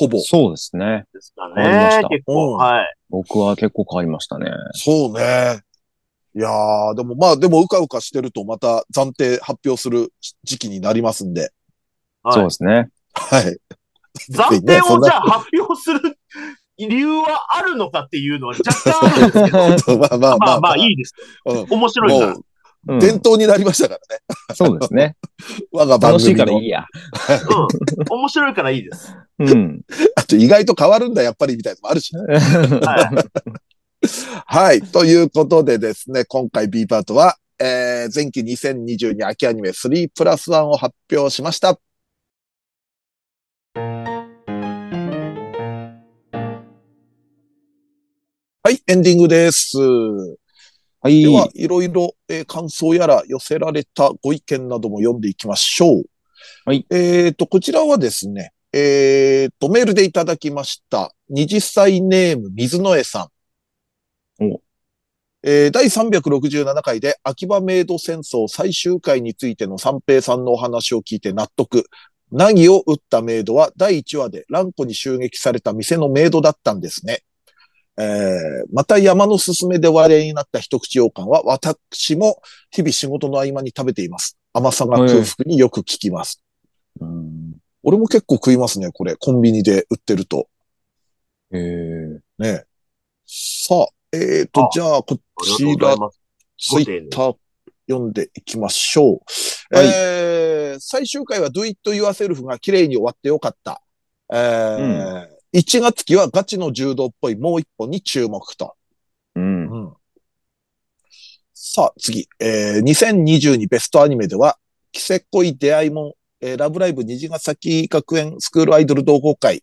ほぼ。そうですね。ですか変わりました。ね結構、うんはい。僕は結構変わりましたね。そうね。いやー、でもまあ、でもうかうかしてるとまた暫定発表する時期になりますんで。はいそうですね。はい。暫定をじゃあ発表する理由はあるのかっていうのは若干あるんですけど、まあまあまあまあまあいいです。うん面白いから。もう、うん伝統になりましたからね。そうですね。我が番楽しいからいい。や。うん。面白いからいいです。うん。あと意外と変わるんだ、やっぱりみたいなのもあるしね。はい。はい。ということでですね、今回 B パートは、えー、前期2022秋アニメ3プラス1を発表しました。はい、エンディングです。はいで。は、いろいろ、えー感想やら寄せられたご意見なども読んでいきましょう。はい。えっ、と、こちらはですね、えっ、と、メールでいただきました。20歳ネーム水野江さん。おえー第367回で秋葉メイド戦争最終回についての三平さんのお話を聞いて納得。ナギを撃ったメイドは第1話で蘭子に襲撃された店のメイドだったんですね。えーまた山のすすめで話題になった一口羊羹は私も日々仕事の合間に食べています。甘さが空腹によく効きます。うん俺も結構食いますね、これ。コンビニで売ってると。えーね。さあ、えっ、とあ、じゃあ、こちら。ツイッター読んでいきましょう。はいえー最終回は Do It Yourself が綺麗に終わってよかった。えー1月期はガチの柔道っぽいもう一本に注目と。うん。さあ、次。えー2022ベストアニメでは、キセコイ出会いもん、えーラブライブ虹ヶ崎学園スクールアイドル同好会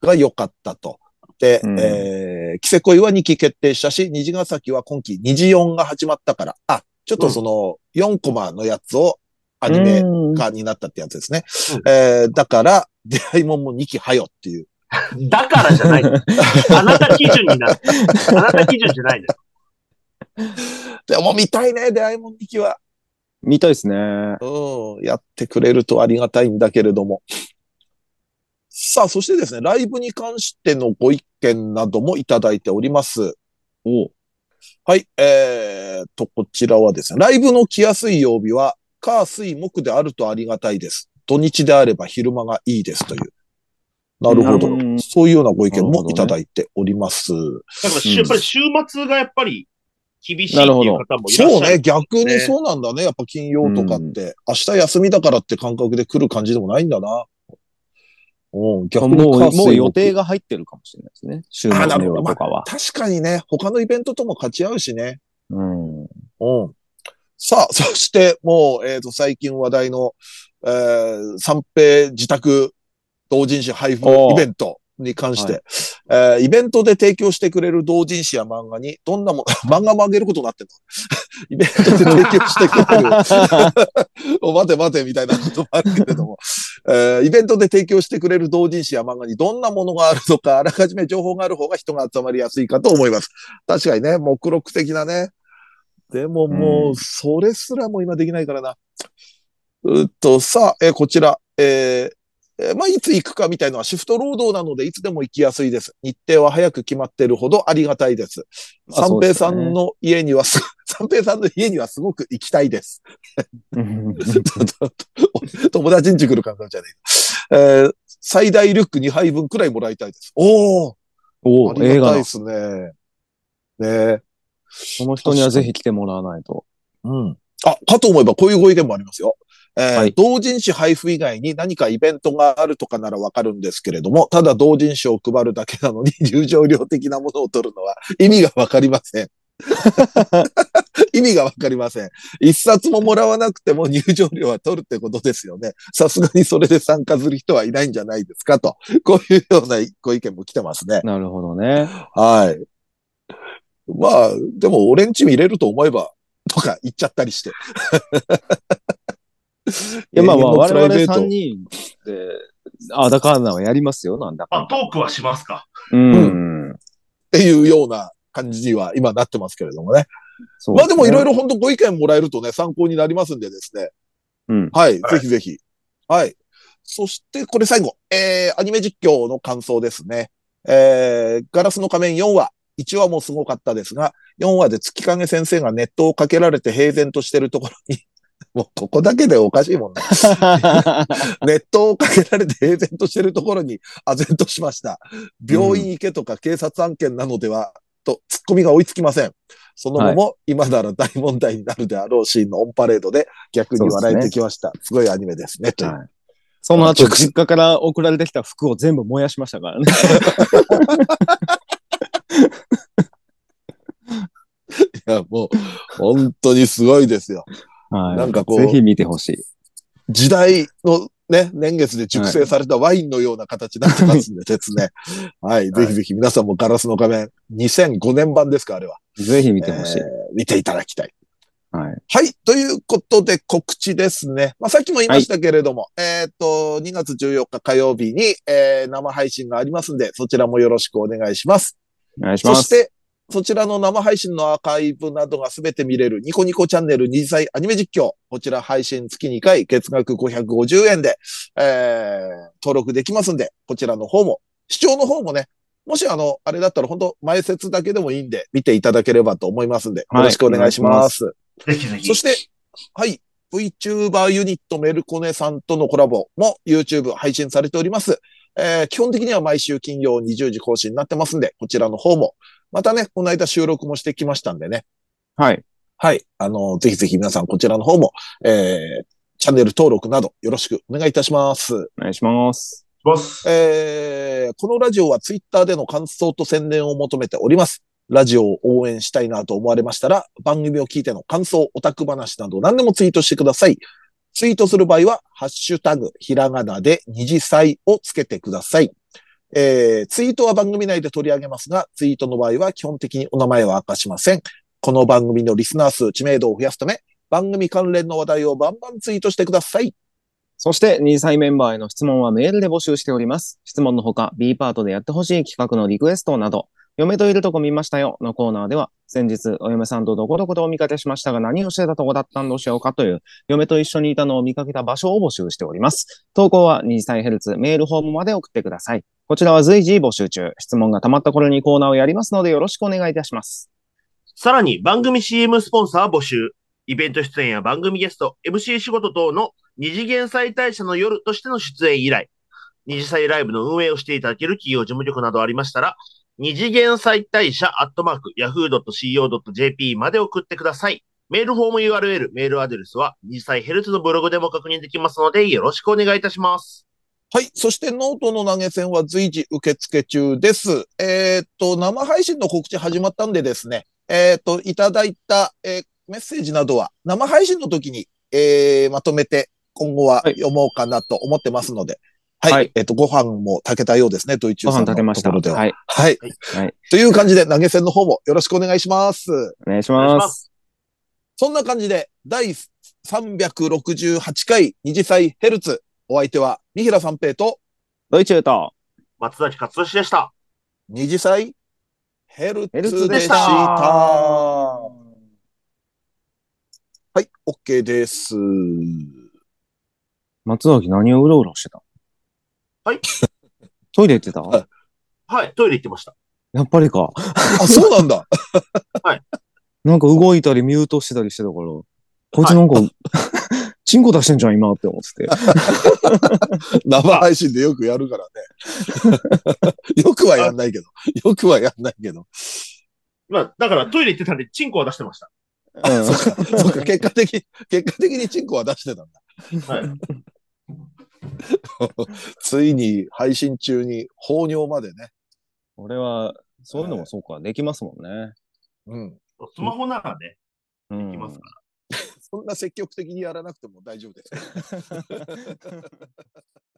が良かったと。で、うんえー、キセコイは2期決定したし、虹ヶ崎は今期虹4が始まったから、あ、ちょっとその4コマのやつをアニメうん化になったってやつですね。うんえーだから、出会いもんも2期はよっていう。だからじゃない。あなた基準になる。あなた基準じゃないです。でも見たいね、出会いもん2期は。見たいですね。うん、やってくれるとありがたいんだけれども。さあ、そしてですね、ライブに関してのご意見などもいただいております。おはい、えーと、こちらはですね、ライブの来やすい曜日は、火、水、木であるとありがたいです。土日であれば昼間がいいですという。なるほど。うんそういうようなご意見もいただいております。だからやっぱり週末がやっぱり厳しいっていう方もいらっしゃる。そうね、逆にそうなんだね。やっぱ金曜とかって、明日休みだからって感覚で来る感じでもないんだな。うん、逆にもう、もう予定木が入ってるかもしれないですね。週末のあなるほど夜とかは。確かにね、他のイベントとも勝ち合うしね。うん。うん。さあ、そして、もう、えっ、と、最近話題の、えー、三平自宅同人誌配布イベントに関して、えーイベントで提供してくれる同人誌や漫画に、どんなも、漫画もあげることになってんの？イベントで提供してくれる、お待て待てみたいなこともあるけれども、えーイベントで提供してくれる同人誌や漫画にどんなものがあるのか、あらかじめ情報がある方が人が集まりやすいかと思います。確かにね、目録的なね。でももうう、それすらも今できないからな。うっと、さあ、えーこちら、えーえーまあ、いつ行くかみたいのはシフト労働なのでいつでも行きやすいです。日程は早く決まってるほどありがたいです。まあ三平さんの家にはす、三平さんの家にはすごく行きたいです。う ん友達んち来る感覚じゃねえ。えー最大リュック2杯分くらいもらいたいです。おおおありが映画のたいですね。ねえ。その人にはぜひ来てもらわないと。うん。あ、かと思えばこういうご意見もありますよ。えーはい同人誌配布以外に何かイベントがあるとかならわかるんですけれども、ただ同人誌を配るだけなのに 入場料的なものを取るのは意味がわかりません。意味がわかりません。一冊ももらわなくても入場料は取るってことですよね。さすがにそれで参加する人はいないんじゃないですかと。こういうようなご意見も来てますね。なるほどね。はい。まあ、でも俺んち見れると思えば、とか言っちゃったりして。いや、まあまあ、我々プライベート3人で、あだかんだはやりますよ、なんだかあ、トークはしますか？うん。っていうような感じには今なってますけれどもね。そうまあでもいろいろ。ろ本当ご意見もらえるとね、参考になりますんでですね。うん。はい、はいぜひぜひ。はい。そして、これ最後、えー、アニメ実況の感想ですね。えー、ガラスの仮面4話、1話もすごかったですが、4話で月影先生がネットをかけられて平然としてるところに、もうここだけでおかしいもんね。ネットをかけられて平然としてるところに、唖然としました。病院行けとか警察案件なのでは、と、ツッコミが追いつきません。その後も、今なら大問題になるであろうシーンのオンパレードで逆に笑えてきました。すごいアニメですね。というはいその後、実家から送られてきた服を全部燃やしましたからね。いや、もう、本当にすごいですよ。はい。なんかこうぜひ見てほしい。時代のね、年月で熟成されたワインのような形になってますんでですね。はい。ぜひぜひ皆さんもガラスの仮面、2005年版ですか、あれは。ぜひ見てほしい。えー見ていただきたい。はい。はい。ということで告知ですね。まあ、さっきも言いましたけれども、えーっと、2月14日火曜日に、えー生配信がありますんで、そちらもよろしくお願いします。お願いします。そして、そちらの生配信のアーカイブなどがすべて見れるニコニコチャンネル二次祭アニメ実況。こちら配信月2回、月額550円で、えー、登録できますんで、こちらの方も、視聴の方もね、もしあの、あれだったら本当前説だけでもいいんで、見ていただければと思いますんで、はいよろしくお願いします。ぜひぜひ。そして、はい。VTuber ユニットメルコネさんとのコラボも YouTube 配信されております。えー基本的には毎週金曜20時更新になってますんで、こちらの方も。またね、この間収録もしてきましたんでね。はい。はい。あの、ぜひぜひ皆さんこちらの方も、えーチャンネル登録などよろしくお願いいたします。お願いします。ボス。えーこのラジオはツイッターでの感想と宣伝を求めております。ラジオを応援したいなと思われましたら、番組を聞いての感想、オタク話など何でもツイートしてください。ツイートする場合は、ハッシュタグ、ひらがなで二次祭をつけてください。えーツイートは番組内で取り上げますが、ツイートの場合は基本的にお名前は明かしません。この番組のリスナー数、知名度を増やすため、番組関連の話題をバンバンツイートしてください。そして、2歳メンバーへの質問はメールで募集しております。質問のほか、B パートでやってほしい企画のリクエストなど、嫁といるとこ見ましたよのコーナーでは、先日、お嫁さんとどこどこでお見かけしましたが何をしてたとこだったんどうしようか？という、嫁と一緒にいたのを見かけた場所を募集しております。投稿は2歳ヘルツメールフォームまで送ってください。こちらは随時募集中。質問が溜まった頃にコーナーをやりますのでよろしくお願いいたします。さらに番組 CM スポンサー募集。イベント出演や番組ゲスト、MC 仕事等の二次元妻帯者の夜としての出演依頼。二次妻ライブの運営をしていただける企業事務局などありましたら、二次元妻帯者アットマーク yahoo.co.jp まで送ってください。メールフォーム URL、メールアドレスは二次妻ヘルツのブログでも確認できますのでよろしくお願いいたします。はい。そしてノートの投げ銭は随時受付中です。えーっと、生配信の告知始まったんでですね、えーっと、いただいた、えーメッセージなどは生配信の時に、えーまとめて今後ははい読もうかなと思ってますので、はい。はいえーっと、ご飯も炊けたようですね、ドイツごさんの飯立てました。ところでは。はい。はい。はい。という感じで投げ銭の方もよろしくお願いします。お願いしま。ますす。そんな感じで、第368回二次祭ヘルツ。お相手は、三平三平と、ドイチューと、松崎勝利でした。二次祭ヘルツでし。た。はい、OK です。松崎何をうろうろしてたはい。トイレ行ってた？はいはい、トイレ行ってました。やっぱりか。あ、そうなんだ。なんか動いたりミュートしてたりしてたから、こいつなんか、チンコ出してんじゃん今って思ってて。生配信でよくやるからね。よくはやんないけど。よくはやんないけど。まあ、だからトイレ行ってたんで、チンコは出してました。うんそっか、そっか、結果的に、結果的にチンコは出してたんだ。はい。ついに配信中に放尿までね。俺は、そういうのもそうか、できますもんね。うん。スマホならね、うん。できますから。そんな積極的にやらなくても大丈夫です。